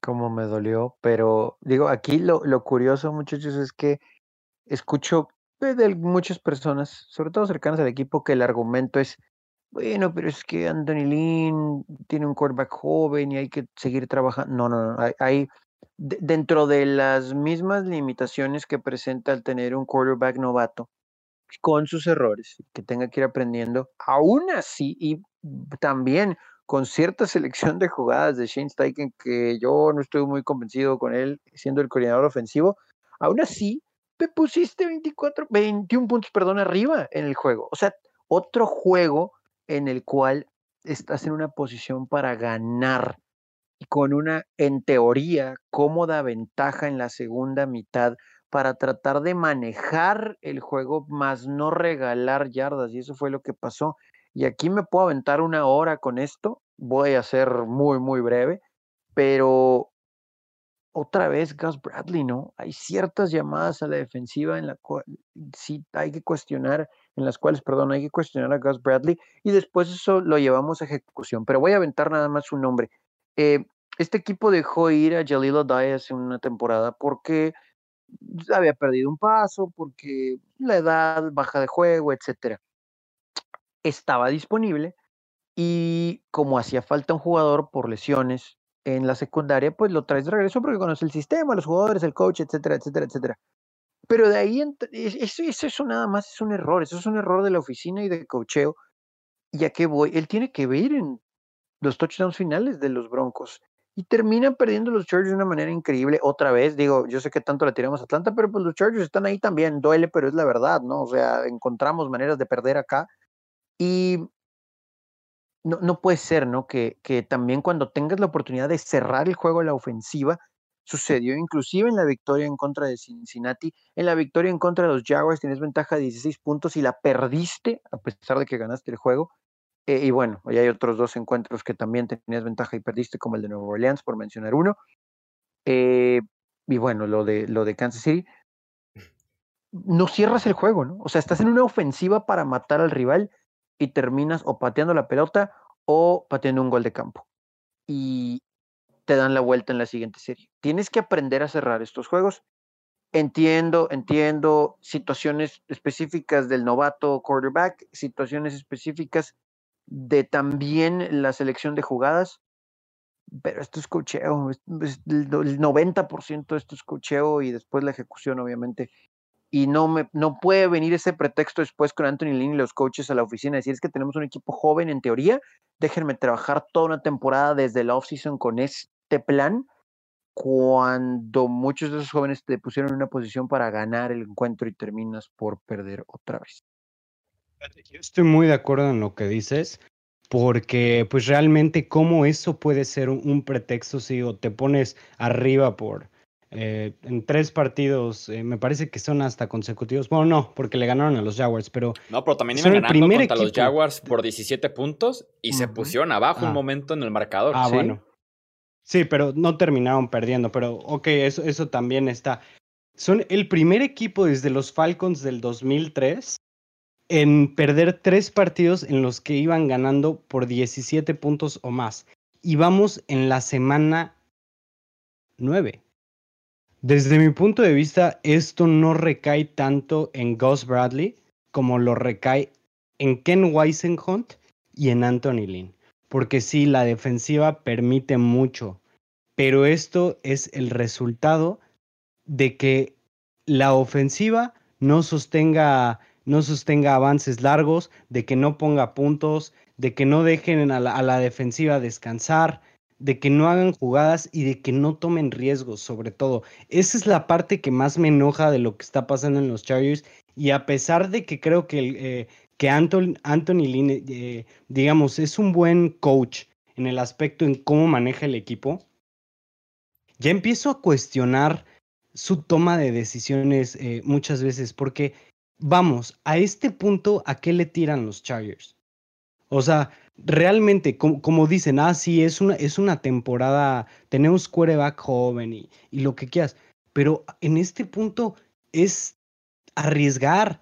Como me dolió, pero digo, aquí lo, lo curioso, muchachos, es que escucho de muchas personas, sobre todo cercanas al equipo, que el argumento es, bueno, pero es que Anthony Lynn tiene un quarterback joven y hay que seguir trabajando. No, no, no. Hay, dentro de las mismas limitaciones que presenta el tener un quarterback novato, con sus errores, que tenga que ir aprendiendo, aún así, y también con cierta selección de jugadas de Shane Steichen, que yo no estoy muy convencido con él siendo el coordinador ofensivo, aún así te pusiste 24, 21 puntos, perdón, arriba en el juego. O sea, otro juego en el cual estás en una posición para ganar y con una, en teoría, cómoda ventaja en la segunda mitad para tratar de manejar el juego, más no regalar yardas. Y eso fue lo que pasó. Y aquí me puedo aventar una hora con esto. Voy a ser muy, muy breve. Pero otra vez Gus Bradley, ¿no? Hay ciertas llamadas a la defensiva en la cual sí hay que cuestionar, en las cuales, perdón, hay que cuestionar a Gus Bradley y después eso lo llevamos a ejecución. Pero voy a aventar nada más un nombre. Eh, este equipo dejó ir a Jalil Adai hace una temporada porque había perdido un paso, porque la edad baja de juego, etcétera. Estaba disponible Y como hacía falta un jugador por lesiones en la secundaria, pues lo traes de regreso porque conoce el sistema, los jugadores, el coach, etcétera, etcétera, etcétera. Pero de ahí, eso, eso, eso nada más es un error, eso es un error de la oficina y de cocheo. ¿Y a qué voy? Él tiene que ver en los touchdowns finales de los Broncos. Y terminan perdiendo los Chargers de una manera increíble otra vez. Digo, yo sé que tanto la tiramos a Atlanta, pero pues los Chargers están ahí también. Duele, pero es la verdad, ¿no? O sea, encontramos maneras de perder acá. Y no, no puede ser, ¿no? Que, que también cuando tengas la oportunidad de cerrar el juego a la ofensiva, sucedió inclusive en la victoria en contra de Cincinnati, en la victoria en contra de los Jaguars tienes ventaja de 16 puntos y la perdiste a pesar de que ganaste el juego. Eh, y bueno, hoy hay otros dos encuentros que también tenías ventaja y perdiste, como el de Nueva Orleans, por mencionar uno. Eh, y bueno, lo de, lo de Kansas City. No cierras el juego, ¿no? O sea, estás en una ofensiva para matar al rival y terminas o pateando la pelota o pateando un gol de campo. Y te dan la vuelta en la siguiente serie. Tienes que aprender a cerrar estos juegos. Entiendo, entiendo situaciones específicas del novato quarterback, situaciones específicas de también la selección de jugadas, pero esto es cocheo, el 90% de esto es cocheo y después la ejecución, obviamente. Y no, me, no puede venir ese pretexto después con Anthony Lynn y los coaches a la oficina, decir es que tenemos un equipo joven en teoría, déjenme trabajar toda una temporada desde la offseason con este plan, cuando muchos de esos jóvenes te pusieron en una posición para ganar el encuentro y terminas por perder otra vez. Estoy muy de acuerdo en lo que dices, porque pues realmente cómo eso puede ser un, pretexto si te pones arriba por eh, en tres partidos, eh, me parece que son hasta consecutivos. Bueno, no, porque le ganaron a los Jaguars, pero no, pero también iban ganando contra los Jaguars por 17 puntos y se pusieron abajo un ah. momento en el marcador. Ah, bueno. Sí, pero no terminaron perdiendo, pero ok, eso, eso también está. Son el primer equipo desde los Falcons del 2003 en perder tres partidos en los que iban ganando por 17 puntos o más. Y vamos en la semana 9. Desde mi punto de vista, esto no recae tanto en Gus Bradley como lo recae en Ken Weisenhunt y en Anthony Lynn. Porque sí, la defensiva permite mucho, pero esto es el resultado de que la ofensiva no sostenga no sostenga avances largos, de que no ponga puntos, de que no dejen a la, defensiva descansar, de que no hagan jugadas y de que no tomen riesgos, sobre todo. Esa es la parte que más me enoja de lo que está pasando en los Chargers. Y a pesar de que creo que, eh, que Anthony, Lynn, eh, digamos, es un buen coach en el aspecto en cómo maneja el equipo, ya empiezo a cuestionar su toma de decisiones eh, muchas veces, porque vamos, a este punto, ¿a qué le tiran los Chargers? O sea, realmente, como, dicen, ah, sí, es una, es una temporada, tenemos quarterback joven y, y lo que quieras, pero en este punto es arriesgar,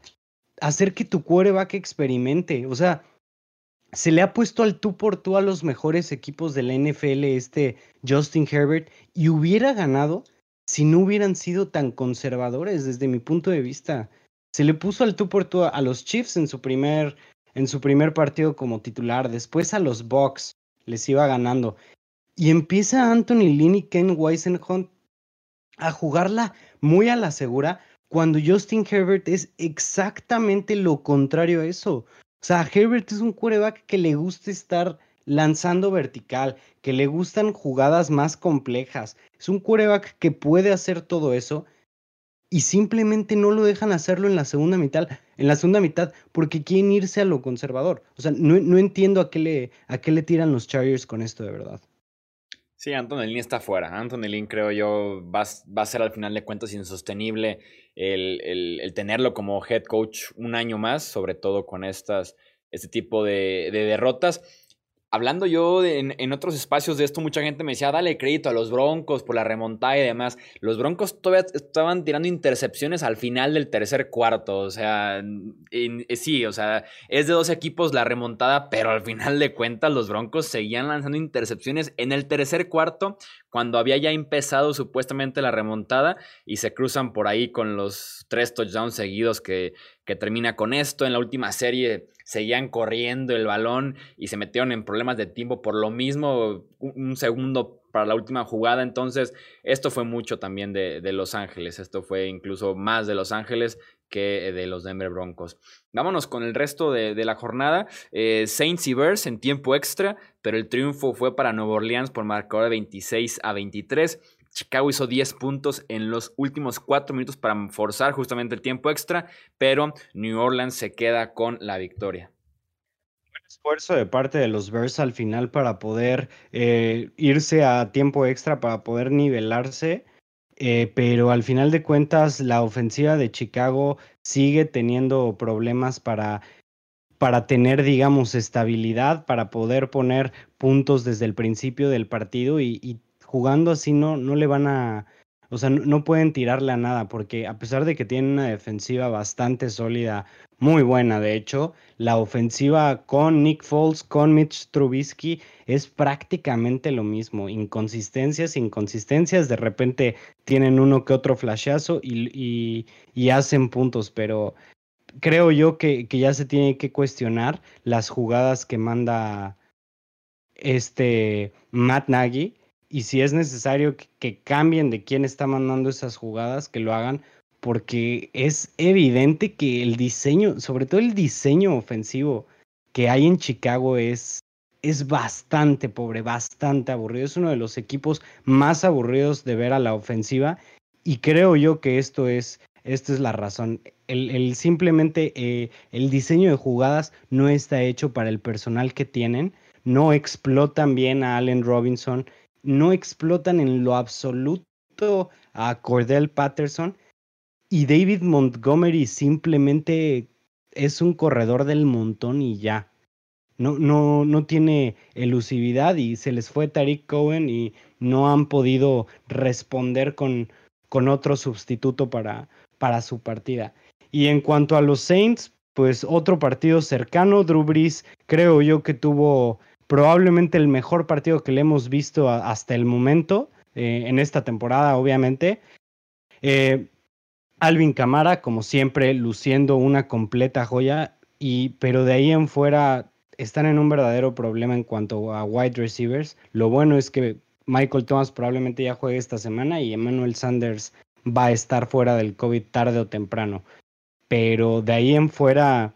hacer que tu quarterback experimente. O sea, se le ha puesto al tú por tú a los mejores equipos de la NFL, este Justin Herbert, y hubiera ganado si no hubieran sido tan conservadores desde mi punto de vista se le puso al tú por tú a los Chiefs en su primer, en su primer partido como titular, después a los Bucks les iba ganando. Y empieza Anthony Lynn y Ken Weisenhunt a jugarla muy a la segura cuando Justin Herbert es exactamente lo contrario a eso. O sea, Herbert es un quarterback que le gusta estar lanzando vertical, que le gustan jugadas más complejas. Es un quarterback que puede hacer todo eso y simplemente no lo dejan hacerlo en la segunda mitad, en la segunda mitad porque quieren irse a lo conservador. O sea, no, entiendo a qué, le, a qué le tiran los Chargers con esto de verdad. Sí, Anthony Lynn está fuera. Anthony Lynn, creo yo, va, va, a ser al final de cuentas insostenible el, el, tenerlo como head coach un año más, sobre todo con estas, este tipo de derrotas hablando yo en, otros espacios de esto, mucha gente me decía, dale crédito a los Broncos por la remontada y demás. Los Broncos todavía estaban tirando intercepciones al final del tercer cuarto. O sea, eh, sí, o sea, es de dos equipos la remontada, pero al final de cuentas los Broncos seguían lanzando intercepciones en el tercer cuarto cuando había ya empezado supuestamente la remontada y se cruzan por ahí con los tres touchdowns seguidos que, que termina con esto. En la última serie seguían corriendo el balón y se metieron en problemas de tiempo por lo mismo, un segundo para la última jugada. Entonces, esto fue mucho también de, Los Ángeles. Esto fue incluso más de Los Ángeles que de los Denver Broncos. Vámonos con el resto de, la jornada. Eh, Saints y Bears en tiempo extra, pero el triunfo fue para Nueva Orleans por marcador de 26 a 23. Chicago hizo 10 puntos en los últimos 4 minutos para forzar justamente el tiempo extra, pero New Orleans se queda con la victoria esfuerzo de parte de los Bears al final para poder eh, irse a tiempo extra, para poder nivelarse. Eh, pero al final de cuentas la ofensiva de Chicago sigue teniendo problemas para, para tener, digamos, estabilidad, para poder poner puntos desde el principio del partido y, jugando así no, no le van a, o sea, no, pueden tirarle a nada porque a pesar de que tienen una defensiva bastante sólida, muy buena de hecho, la ofensiva con Nick Foles, con Mitch Trubisky es prácticamente lo mismo. Inconsistencias, inconsistencias, de repente tienen uno que otro flashazo y, y, hacen puntos, pero creo yo que, que ya se tiene que cuestionar las jugadas que manda este Matt Nagy y si es necesario que, cambien de quién está mandando esas jugadas, que lo hagan, porque es evidente que el diseño, sobre todo el diseño ofensivo que hay en Chicago es, es bastante pobre, bastante aburrido. Es uno de los equipos más aburridos de ver a la ofensiva y creo yo que esto es, esta es la razón. El, simplemente eh, el diseño de jugadas no está hecho para el personal que tienen, no explotan bien a Allen Robinson, no explotan en lo absoluto a Cordell Patterson y David Montgomery simplemente es un corredor del montón y ya. No, no, no tiene elusividad y se les fue Tariq Cohen y no han podido responder con, con otro sustituto para, para su partida. Y en cuanto a los Saints, pues otro partido cercano. Drew Brees creo yo que tuvo probablemente el mejor partido que le hemos visto hasta el momento, eh, en esta temporada, obviamente. Eh, Alvin Camara, como siempre, luciendo una completa joya, y, pero de ahí en fuera están en un verdadero problema en cuanto a wide receivers. Lo bueno es que Michael Thomas probablemente ya juegue esta semana y Emmanuel Sanders va a estar fuera del COVID tarde o temprano. Pero de ahí en fuera,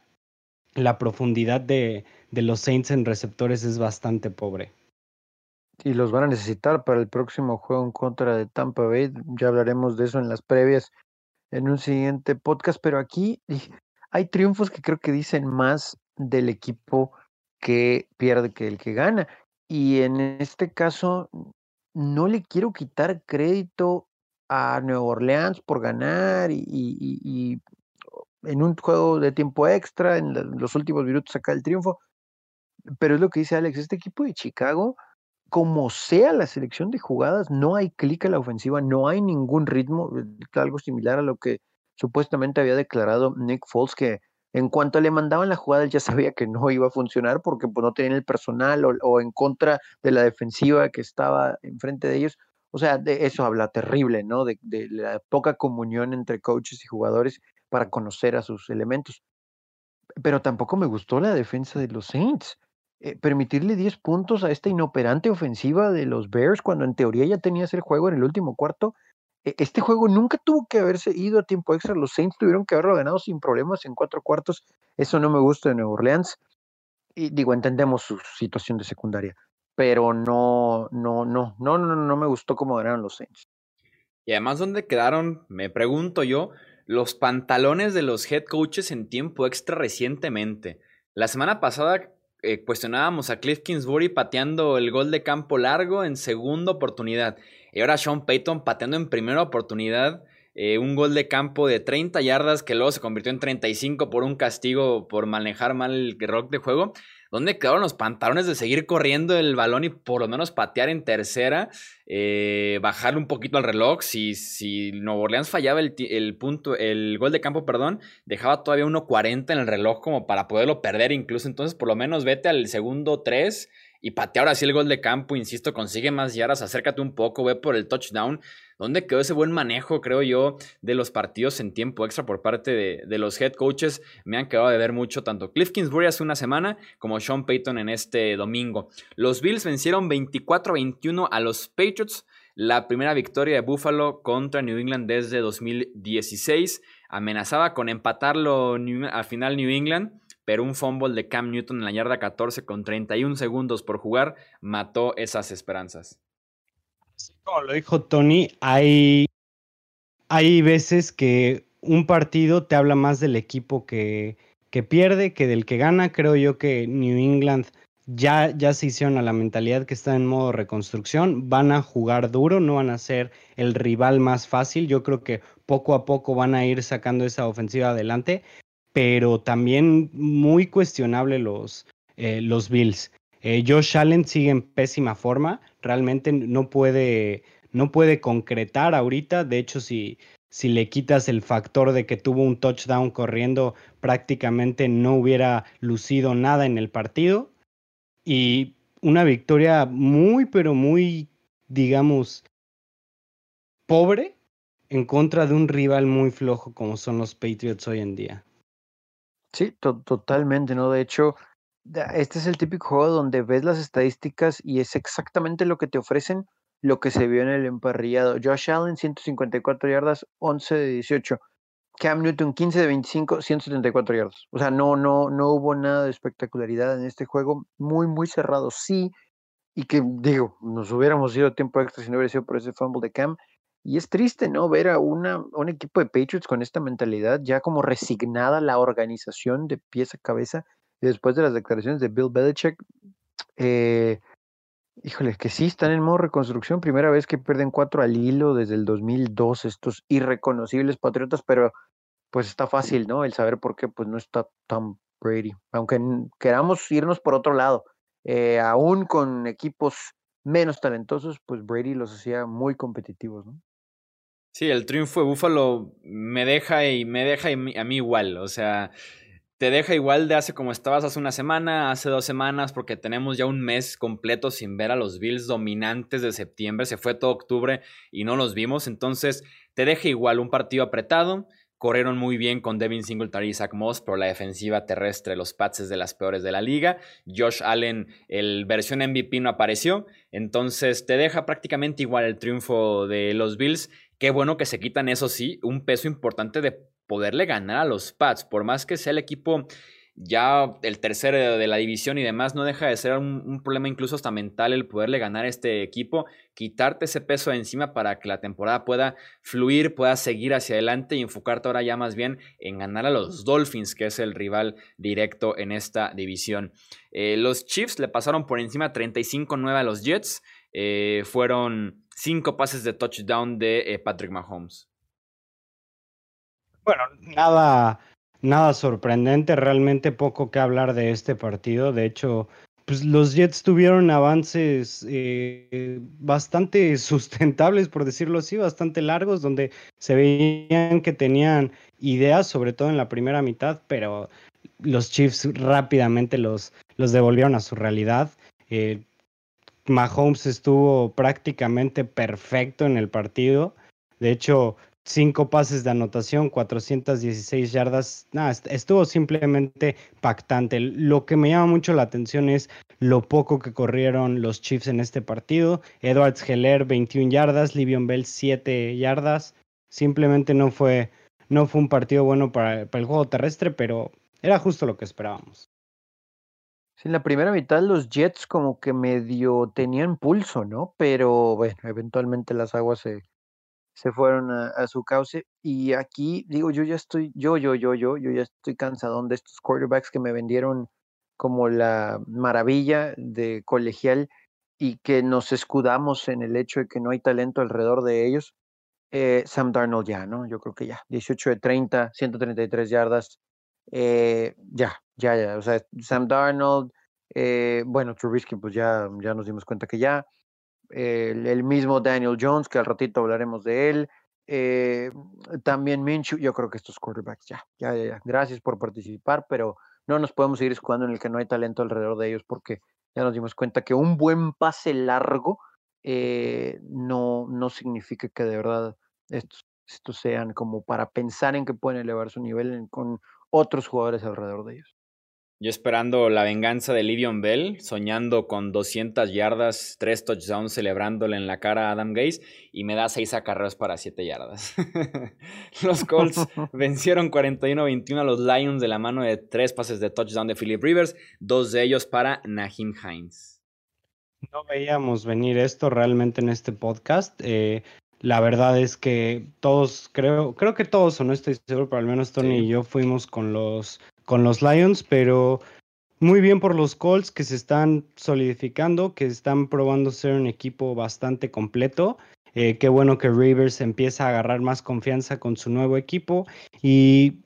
la profundidad de, de los Saints en receptores es bastante pobre. Y los van a necesitar para el próximo juego en contra de Tampa Bay. Ya hablaremos de eso en las previas en un siguiente podcast, pero aquí hay triunfos que creo que dicen más del equipo que pierde que el que gana. Y en este caso, no le quiero quitar crédito a Nueva Orleans por ganar y, en un juego de tiempo extra, en los últimos minutos sacar el triunfo. Pero es lo que dice Alex, este equipo de Chicago, como sea la selección de jugadas, no hay clic a la ofensiva, no hay ningún ritmo, eh, algo similar a lo que supuestamente había declarado Nick Foles, que en cuanto le mandaban la jugada, él ya sabía que no iba a funcionar porque pues, no tenían el personal o, en contra de la defensiva que estaba enfrente de ellos. O sea, eso habla terrible, ¿no? De, de la poca comunión entre coaches y jugadores para conocer a sus elementos. Pero tampoco me gustó la defensa de los Saints. Eh, permitirle 10 puntos a esta inoperante ofensiva de los Bears cuando en teoría ya tenías el juego en el último cuarto. E, este juego nunca tuvo que haberse ido a tiempo extra. Los Saints tuvieron que haberlo ganado sin problemas en cuatro cuartos. Eso no me gusta de Nueva Orleans. Y digo, entendemos su situación de secundaria, pero no, no, no, no, no, no me gustó cómo ganaron los Saints. Y además, ¿dónde quedaron? Me pregunto yo, los pantalones de los head coaches en tiempo extra recientemente. La semana pasada eh, cuestionábamos a Cliff Kingsbury pateando el gol de campo largo en segunda oportunidad. Y ahora Sean Payton pateando en primera oportunidad eh, un gol de campo de 30 yardas que luego se convirtió en 35 por un castigo por manejar mal el rock de juego. ¿Dónde quedaron los pantalones de seguir corriendo el balón y por lo menos patear en tercera? Eh, bajarle un poquito al reloj. Si, si Nuevo Orleans fallaba el, punto, el gol de campo, perdón, dejaba todavía 1.40 en el reloj como para poderlo perder incluso. Entonces, por lo menos vete al segundo 3 y patea ahora sí el gol de campo, insisto, consigue más yardas, acércate un poco, ve por el touchdown. ¿Dónde quedó ese buen manejo, creo yo, de los partidos en tiempo extra por parte de, los head coaches? Me han quedado de ver mucho tanto Cliff Kingsbury hace una semana como Sean Payton en este domingo. Los Bills vencieron 24-21 a los Patriots, la primera victoria de Buffalo contra New England desde 2016. Amenazaba con empatarlo al final New England pero un fumble de Cam Newton en la yarda 14 con 31 segundos por jugar mató esas esperanzas. como lo dijo Tony, hay, hay veces que un partido te habla más del equipo que, que pierde que del que gana. Creo yo que New England ya, ya se hicieron a la mentalidad que está en modo reconstrucción, van a jugar duro, no van a ser el rival más fácil. Yo creo que poco a poco van a ir sacando esa ofensiva adelante, pero también muy cuestionable los, eh, los Bills. Eh, Josh Allen sigue en pésima forma, realmente no puede, no puede concretar ahorita, de hecho si, si le quitas el factor de que tuvo un touchdown corriendo, prácticamente no hubiera lucido nada en el partido. Y una victoria muy, pero muy, digamos, pobre en contra de un rival muy flojo como son los Patriots hoy en día. Sí, totalmente, ¿no? De hecho, este es el típico juego donde ves las estadísticas y es exactamente lo que te ofrecen, lo que se vio en el emparrillado. Josh Allen, 154 yardas, 11 de 18. Cam Newton, 15 de 25, 174 yardas. O sea, no, no, no hubo nada de espectacularidad en este juego. Muy, muy cerrado, sí. Y que, digo, nos hubiéramos ido tiempo extra si no hubiera sido por ese fumble de Cam. Y es triste, ¿no? Ver a una, un equipo de Patriots con esta mentalidad, ya como resignada la organización de pies a cabeza, y después de las declaraciones de Bill Belichick, eh, híjole, que sí están en modo reconstrucción, primera vez que pierden cuatro al hilo desde el 2002, estos irreconocibles Patriotas, pero pues está fácil, ¿no? El saber por qué, pues no está Tom Brady, aunque queramos irnos por otro lado, eh, aún con equipos menos talentosos, pues Brady los hacía muy competitivos, ¿no? Sí, el triunfo de Búfalo me deja y me deja a mí igual. O sea, te deja igual de hace como estabas hace una semana, hace dos semanas, porque tenemos ya un mes completo sin ver a los Bills dominantes de septiembre. Se fue todo octubre y no los vimos. Entonces, te deja igual un partido apretado. Corrieron muy bien con Devin Singletary y Zach Moss, pero la defensiva terrestre, los Pats es de las peores de la liga. Josh Allen, el versión MVP no apareció. Entonces, te deja prácticamente igual el triunfo de los Bills Qué bueno que se quitan, eso sí, un peso importante de poderle ganar a los Pats. Por más que sea el equipo ya el tercero de la división y demás, no deja de ser un, problema incluso hasta mental el poderle ganar a este equipo, quitarte ese peso de encima para que la temporada pueda fluir, pueda seguir hacia adelante y enfocarte ahora ya más bien en ganar a los Dolphins, que es el rival directo en esta división. Eh, los Chiefs le pasaron por encima 35-9 a los Jets, eh, fueron cinco pases de touchdown de eh, Patrick Mahomes. Bueno, nada, nada sorprendente, realmente poco que hablar de este partido. De hecho, pues los Jets tuvieron avances eh, bastante sustentables, por decirlo así, bastante largos, donde se veían que tenían ideas, sobre todo en la primera mitad, pero los Chiefs rápidamente los, los devolvieron a su realidad. Eh, Mahomes estuvo prácticamente perfecto en el partido. De hecho, cinco pases de anotación, 416 yardas. Nada, estuvo simplemente pactante. Lo que me llama mucho la atención es lo poco que corrieron los Chiefs en este partido. Edwards Heller, 21 yardas. Livion Bell, 7 yardas. Simplemente no fue, no fue un partido bueno para, para el juego terrestre, pero era justo lo que esperábamos en la primera mitad los Jets como que medio tenían pulso, ¿no? Pero bueno, eventualmente las aguas se, se fueron a, su cauce. Y aquí digo, yo ya estoy, yo, yo, yo, yo, yo ya estoy cansadón de estos quarterbacks que me vendieron como la maravilla de colegial y que nos escudamos en el hecho de que no hay talento alrededor de ellos. Eh, Sam Darnold ya, ¿no? Yo creo que ya, 18 de 30, 133 yardas, eh, ya, ya, ya. O sea, Sam Darnold, eh, bueno, Trubisky, pues ya, ya nos dimos cuenta que ya. el, mismo Daniel Jones, que al ratito hablaremos de él. Eh, también Minshew, yo creo que estos quarterbacks ya, ya, ya, Gracias por participar, pero no nos podemos seguir escudando en el que no hay talento alrededor de ellos porque ya nos dimos cuenta que un buen pase largo no, no significa que de verdad estos, estos sean como para pensar en que pueden elevar su nivel con otros jugadores alrededor de ellos. Yo esperando la venganza de Livion Bell, soñando con 200 yardas, 3 touchdowns, celebrándole en la cara a Adam Gaze, y me da 6 acarreos para 7 yardas. los Colts vencieron 41-21 a los Lions de la mano de 3 pases de touchdown de Philip Rivers, dos de ellos para Nahim Hines. No veíamos venir esto realmente en este podcast. Eh, la verdad es que todos, creo, creo que todos, o no estoy seguro, pero al menos Tony y yo fuimos con los con los Lions, pero muy bien por los Colts que se están solidificando, que están probando ser un equipo bastante completo. Eh, qué bueno que Rivers empieza a agarrar más confianza con su nuevo equipo y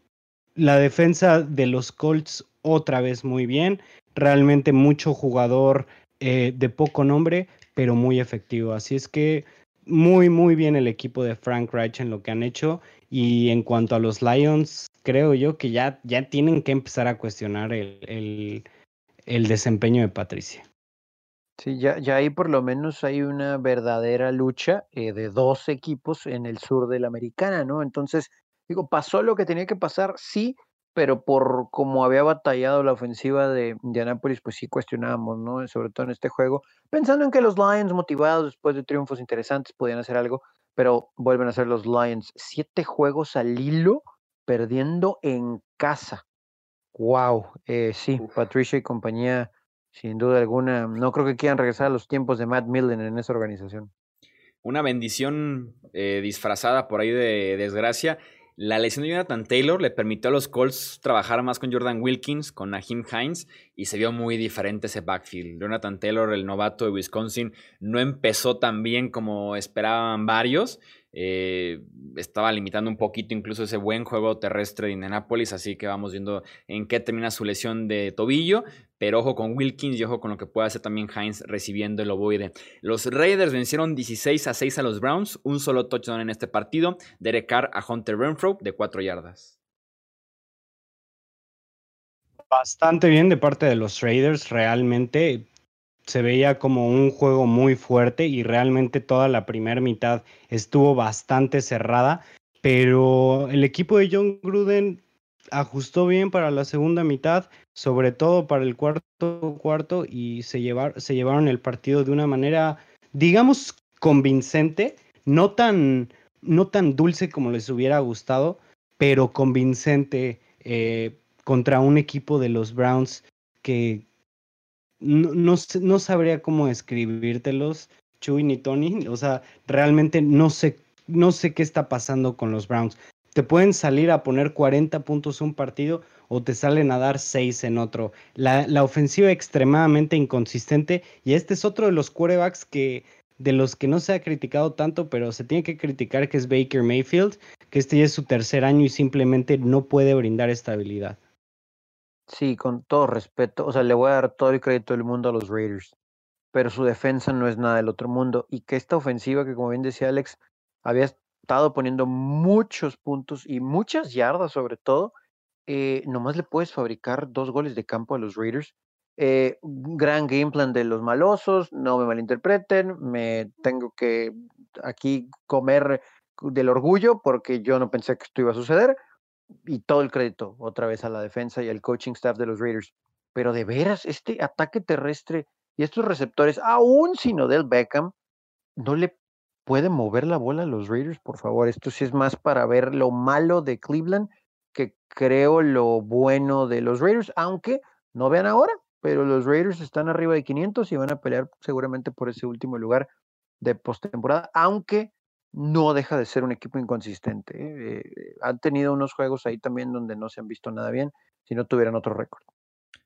la defensa de los Colts otra vez muy bien. Realmente mucho jugador eh, de poco nombre, pero muy efectivo. Así es que muy, muy bien el equipo de Frank Reich en lo que han hecho. Y en cuanto a los Lions, creo yo que ya, ya tienen que empezar a cuestionar el, el, desempeño de Patricia. Sí, ya, ya ahí por lo menos hay una verdadera lucha eh, de dos equipos en el sur de la americana, ¿no? Entonces, digo, pasó lo que tenía que pasar, sí, pero por como había batallado la ofensiva de Indianapolis, pues sí cuestionábamos, ¿no? Sobre todo en este juego, pensando en que los Lions, motivados después de triunfos interesantes, podían hacer algo, pero vuelven a ser los Lions. Siete juegos al hilo perdiendo en casa. Wow, eh, sí, Patricia y compañía, sin duda alguna, no creo que quieran regresar a los tiempos de Matt Millen en esa organización. Una bendición eh, disfrazada por ahí de desgracia. La lesión de Jonathan Taylor le permitió a los Colts trabajar más con Jordan Wilkins, con Nahim Hines, y se vio muy diferente ese backfield. Jonathan Taylor, el novato de Wisconsin, no empezó tan bien como esperaban varios, eh, estaba limitando un poquito incluso ese buen juego terrestre de Indianapolis, así que vamos viendo en qué termina su lesión de tobillo, pero ojo con Wilkins y ojo con lo que puede hacer también Hines recibiendo el ovoide. Los Raiders vencieron 16 a 6 a los Browns, un solo touchdown en este partido, Derek Carr a Hunter Renfro de 4 yardas. Bastante bien de parte de los Raiders, realmente se veía como un juego muy fuerte y realmente toda la primera mitad estuvo bastante cerrada, pero el equipo de John Gruden ajustó bien para la segunda mitad, sobre todo para el cuarto cuarto y se, se llevaron el partido de una manera, digamos, convincente, no tan, no tan dulce como les hubiera gustado, pero convincente eh, contra un equipo de los Browns que, no, no, sabría cómo escribírtelos, Chuy ni Tony. O sea, realmente no sé, no sé qué está pasando con los Browns. Te pueden salir a poner 40 puntos un partido o te salen a dar 6 en otro. La, la ofensiva extremadamente inconsistente y este es otro de los quarterbacks que de los que no se ha criticado tanto, pero se tiene que criticar que es Baker Mayfield, que este ya es su tercer año y simplemente no puede brindar estabilidad. Sí, con todo respeto, o sea, le voy a dar todo el crédito del mundo a los Raiders, pero su defensa no es nada del otro mundo y que esta ofensiva que como bien decía Alex, había estado poniendo muchos puntos y muchas yardas sobre todo, eh, nomás le puedes fabricar dos goles de campo a los Raiders. Eh, gran game plan de los malosos, no me malinterpreten, me tengo que aquí comer del orgullo porque yo no pensé que esto iba a suceder, y todo el crédito otra vez a la defensa y al coaching staff de los Raiders. Pero de veras, este ataque terrestre y estos receptores, aún sin Odell Beckham, no le pueden mover la bola a los Raiders, por favor. Esto sí es más para ver lo malo de Cleveland que creo lo bueno de los Raiders, aunque no vean ahora, pero los Raiders están arriba de 500 y van a pelear seguramente por ese último lugar de postemporada, aunque no deja de ser un equipo inconsistente. ¿eh? Han tenido unos juegos ahí también donde no se han visto nada bien si no tuvieran otro récord.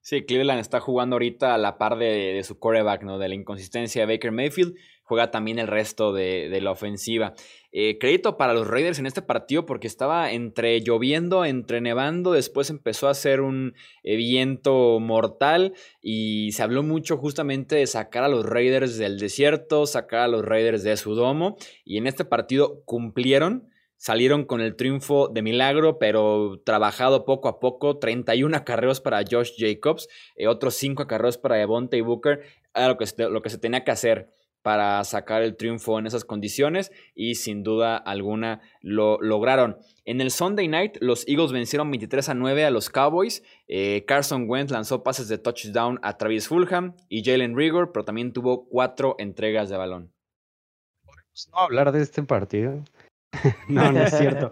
Sí, Cleveland está jugando ahorita a la par de, su coreback, ¿no? De la inconsistencia de Baker Mayfield. Juega también el resto de, la ofensiva. Eh, crédito para los Raiders en este partido porque estaba entre lloviendo, entre nevando. Después empezó a hacer un eh, viento mortal. Y se habló mucho justamente de sacar a los Raiders del desierto, sacar a los Raiders de su domo. Y en este partido cumplieron salieron con el triunfo de milagro, pero trabajado poco a poco. 31 acarreos para Josh Jacobs, eh, otros 5 acarreos para y Booker. Era lo que, se, lo que se tenía que hacer para sacar el triunfo en esas condiciones y sin duda alguna lo lograron. En el Sunday Night, los Eagles vencieron 23 a 9 a los Cowboys. Eh, Carson Wentz lanzó pases de touchdown a Travis Fulham y Jalen Rigor, pero también tuvo cuatro entregas de balón. no hablar de este partido. no, no es cierto.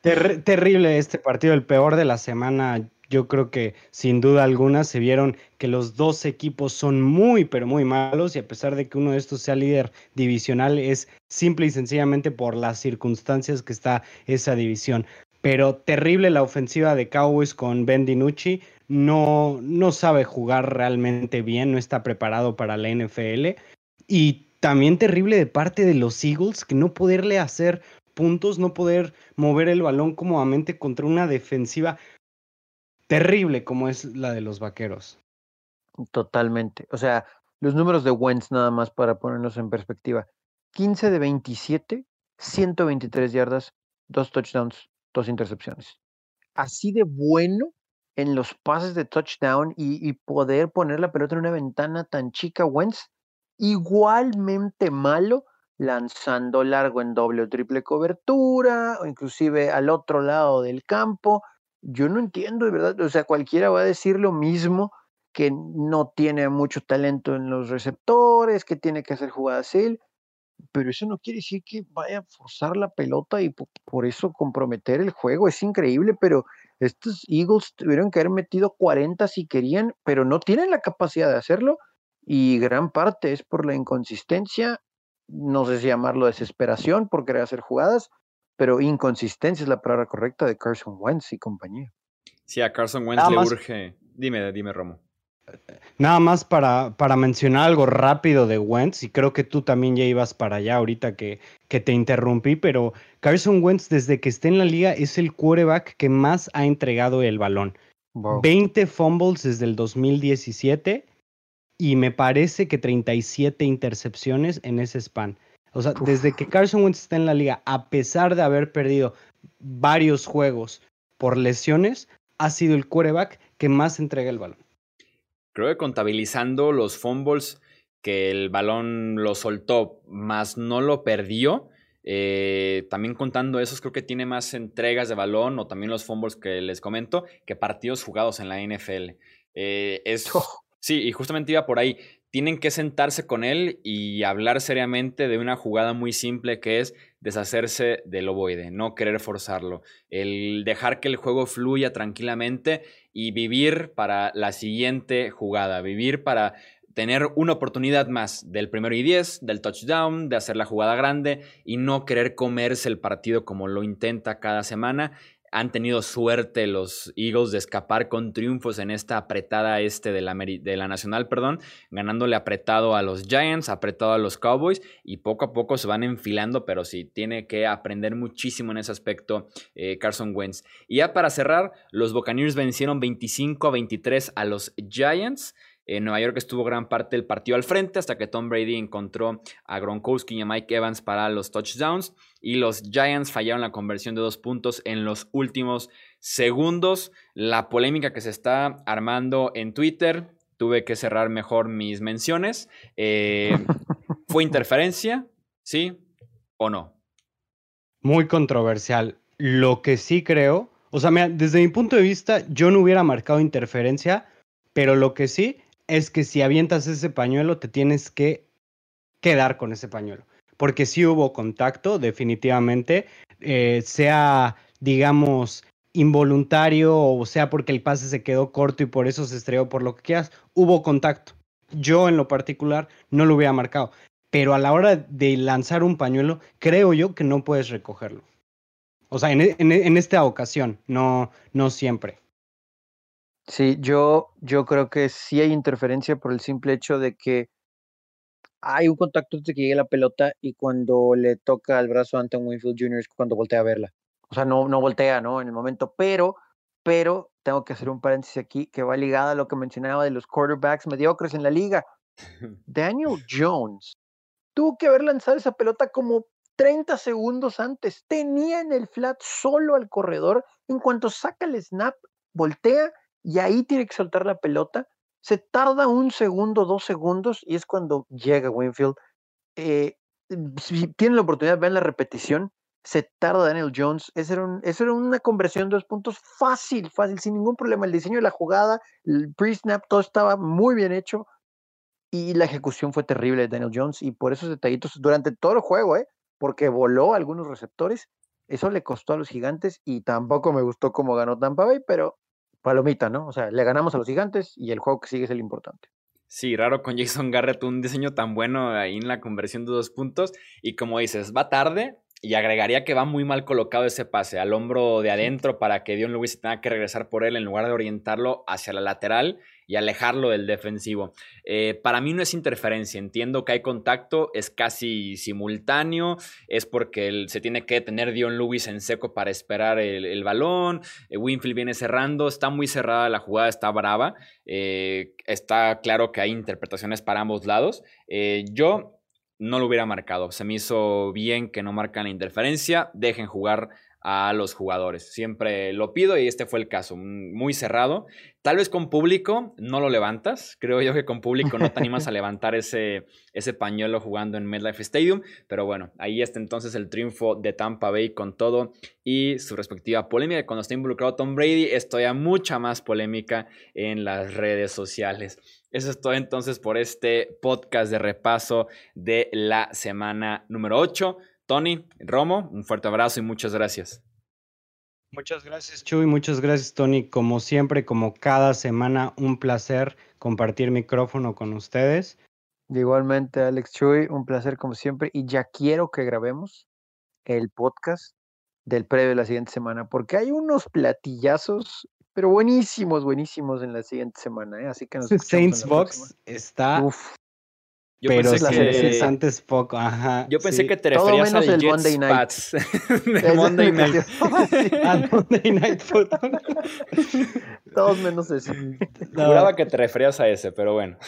terrible este partido, el peor de la semana. Yo creo que sin duda alguna se vieron que los dos equipos son muy, pero muy malos y a pesar de que uno de estos sea líder divisional es simple y sencillamente por las circunstancias que está esa división. Pero terrible la ofensiva de Cowboys con Ben DiNucci. No, no sabe jugar realmente bien, no está preparado para la NFL. Y también terrible de parte de los Eagles que no poderle hacer puntos, no poder mover el balón cómodamente contra una defensiva terrible como es la de los vaqueros. Totalmente. O sea, los números de Wentz nada más para ponernos en perspectiva. 15 de 27, 123 yardas, dos touchdowns, dos intercepciones. Así de bueno en los pases de touchdown y, y poder poner la pelota en una ventana tan chica, Wentz, igualmente malo lanzando largo en doble o triple cobertura, o inclusive al otro lado del campo. Yo no entiendo de verdad, o sea, cualquiera va a decir lo mismo, que no tiene mucho talento en los receptores, que tiene que hacer jugadas él, pero eso no quiere decir que vaya a forzar la pelota y por eso comprometer el juego. Es increíble, pero estos Eagles tuvieron que haber metido 40 si querían, pero no tienen la capacidad de hacerlo y gran parte es por la inconsistencia no sé si llamarlo desesperación por querer hacer jugadas, pero inconsistencia es la palabra correcta de Carson Wentz y compañía. Sí, a Carson Wentz le urge. Dime, dime, Romo. Nada más para, para, mencionar algo rápido de Wentz, y creo que tú también ya ibas para allá ahorita que, que te interrumpí, pero Carson Wentz desde que está en la liga es el quarterback que más ha entregado el balón. 20 fumbles desde el 2017 y me parece que 37 intercepciones en ese span. O sea, desde que Carson Wentz está en la liga, a pesar de haber perdido varios juegos por lesiones, ha sido el quarterback que más entrega el balón. Creo que contabilizando los fumbles que el balón lo soltó, más no lo perdió. Eh, también contando esos, creo que tiene más entregas de balón o también los fumbles que les comento que partidos jugados en la NFL. Eh, es, Sí, y justamente iba por ahí. Tienen que sentarse con él y hablar seriamente de una jugada muy simple que es deshacerse del ovoide, no querer forzarlo, el dejar que el juego fluya tranquilamente y vivir para la siguiente jugada, vivir para tener una oportunidad más del primero y diez, del touchdown, de hacer la jugada grande y no querer comerse el partido como lo intenta cada semana han tenido suerte los Eagles de escapar con triunfos en esta apretada este de la, de la Nacional, perdón, ganándole apretado a los Giants, apretado a los Cowboys y poco a poco se van enfilando, pero sí, tiene que aprender muchísimo en ese aspecto eh, Carson Wentz. Y ya para cerrar, los Buccaneers vencieron 25 a 23 a los Giants. En Nueva York estuvo gran parte del partido al frente hasta que Tom Brady encontró a Gronkowski y a Mike Evans para los touchdowns y los Giants fallaron la conversión de dos puntos en los últimos segundos. La polémica que se está armando en Twitter, tuve que cerrar mejor mis menciones. Eh, ¿Fue interferencia? ¿Sí o no? Muy controversial. Lo que sí creo, o sea, desde mi punto de vista, yo no hubiera marcado interferencia, pero lo que sí es que si avientas ese pañuelo, te tienes que quedar con ese pañuelo. Porque si hubo contacto, definitivamente, eh, sea, digamos, involuntario o sea porque el pase se quedó corto y por eso se estrelló por lo que quieras, hubo contacto. Yo en lo particular no lo hubiera marcado, pero a la hora de lanzar un pañuelo, creo yo que no puedes recogerlo. O sea, en, en esta ocasión, no, no siempre. Sí, yo, yo creo que sí hay interferencia por el simple hecho de que hay un contacto antes de que llegue la pelota y cuando le toca al brazo a Anton Winfield Jr. es cuando voltea a verla. O sea, no, no voltea, ¿no? En el momento, pero, pero tengo que hacer un paréntesis aquí que va ligada a lo que mencionaba de los quarterbacks mediocres en la liga. Daniel Jones tuvo que haber lanzado esa pelota como 30 segundos antes. Tenía en el flat solo al corredor. En cuanto saca el snap, voltea y ahí tiene que soltar la pelota. Se tarda un segundo, dos segundos y es cuando llega Winfield. Eh, si tienen la oportunidad, vean la repetición. Se tarda Daniel Jones. Eso era, una conversión de dos puntos fácil, fácil, sin ningún problema. El diseño de la jugada, el pre-snap, todo estaba muy bien hecho y la ejecución fue terrible de Daniel Jones y por esos detallitos durante todo el juego, ¿eh? porque voló algunos receptores, eso le costó a los gigantes y tampoco me gustó cómo ganó Tampa Bay, pero palomita, ¿no? O sea, le ganamos a los gigantes y el juego que sigue es el importante. Sí, raro con Jason Garrett, un diseño tan bueno ahí en la conversión de dos puntos. Y como dices, va tarde, y agregaría que va muy mal colocado ese pase al hombro de adentro para que Dion Lewis tenga que regresar por él en lugar de orientarlo hacia la lateral y alejarlo del defensivo. Eh, para mí no es interferencia, entiendo que hay contacto, es casi simultáneo, es porque se tiene que tener Dion Lewis en seco para esperar el, balón, eh, Winfield viene cerrando, está muy cerrada la jugada, está brava, eh, está claro que hay interpretaciones para ambos lados. yo no lo hubiera marcado. Se me hizo bien que no marcan la interferencia. Dejen jugar a los jugadores. Siempre lo pido y este fue el caso, muy cerrado. Tal vez con público no lo levantas. Creo yo que con público no te animas a levantar ese, ese pañuelo jugando en MedLife Stadium. Pero bueno, ahí está entonces el triunfo de Tampa Bay con todo y su respectiva polémica. Cuando está involucrado Tom Brady, esto ya mucha más polémica en las redes sociales. Eso es todo entonces por este podcast de repaso de la semana número 8. Tony, Romo, un fuerte abrazo y muchas gracias. Muchas gracias, Chuy. Muchas gracias, Tony. Como siempre, como cada semana, un placer compartir micrófono con ustedes. Igualmente, Alex Chuy, un placer como siempre. Y ya quiero que grabemos el podcast del previo de la siguiente semana, porque hay unos platillazos, pero buenísimos, buenísimos en la siguiente semana. ¿eh? Así que nos Saints Box está yo pero pensé que antes poco, ajá. Yo pensé que te referías al Jets Monday Night. Pats. de Monday Night. al Monday Night Football. Todos menos eso. Juraba que te referías a ese, pero bueno.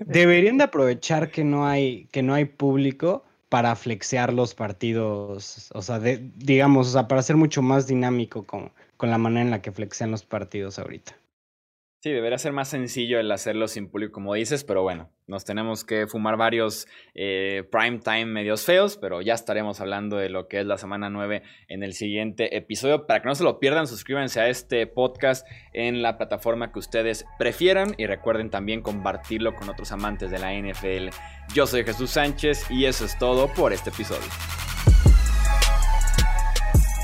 Deberían de aprovechar que no hay, que no hay público para flexear los partidos, o sea, de, digamos, o sea, para ser mucho más dinámico con, con la manera en la que flexean los partidos ahorita. Sí, debería ser más sencillo el hacerlo sin público, como dices, pero bueno, nos tenemos que fumar varios eh, prime time medios feos, pero ya estaremos hablando de lo que es la semana 9 en el siguiente episodio. Para que no se lo pierdan, suscríbanse a este podcast en la plataforma que ustedes prefieran y recuerden también compartirlo con otros amantes de la NFL. Yo soy Jesús Sánchez y eso es todo por este episodio.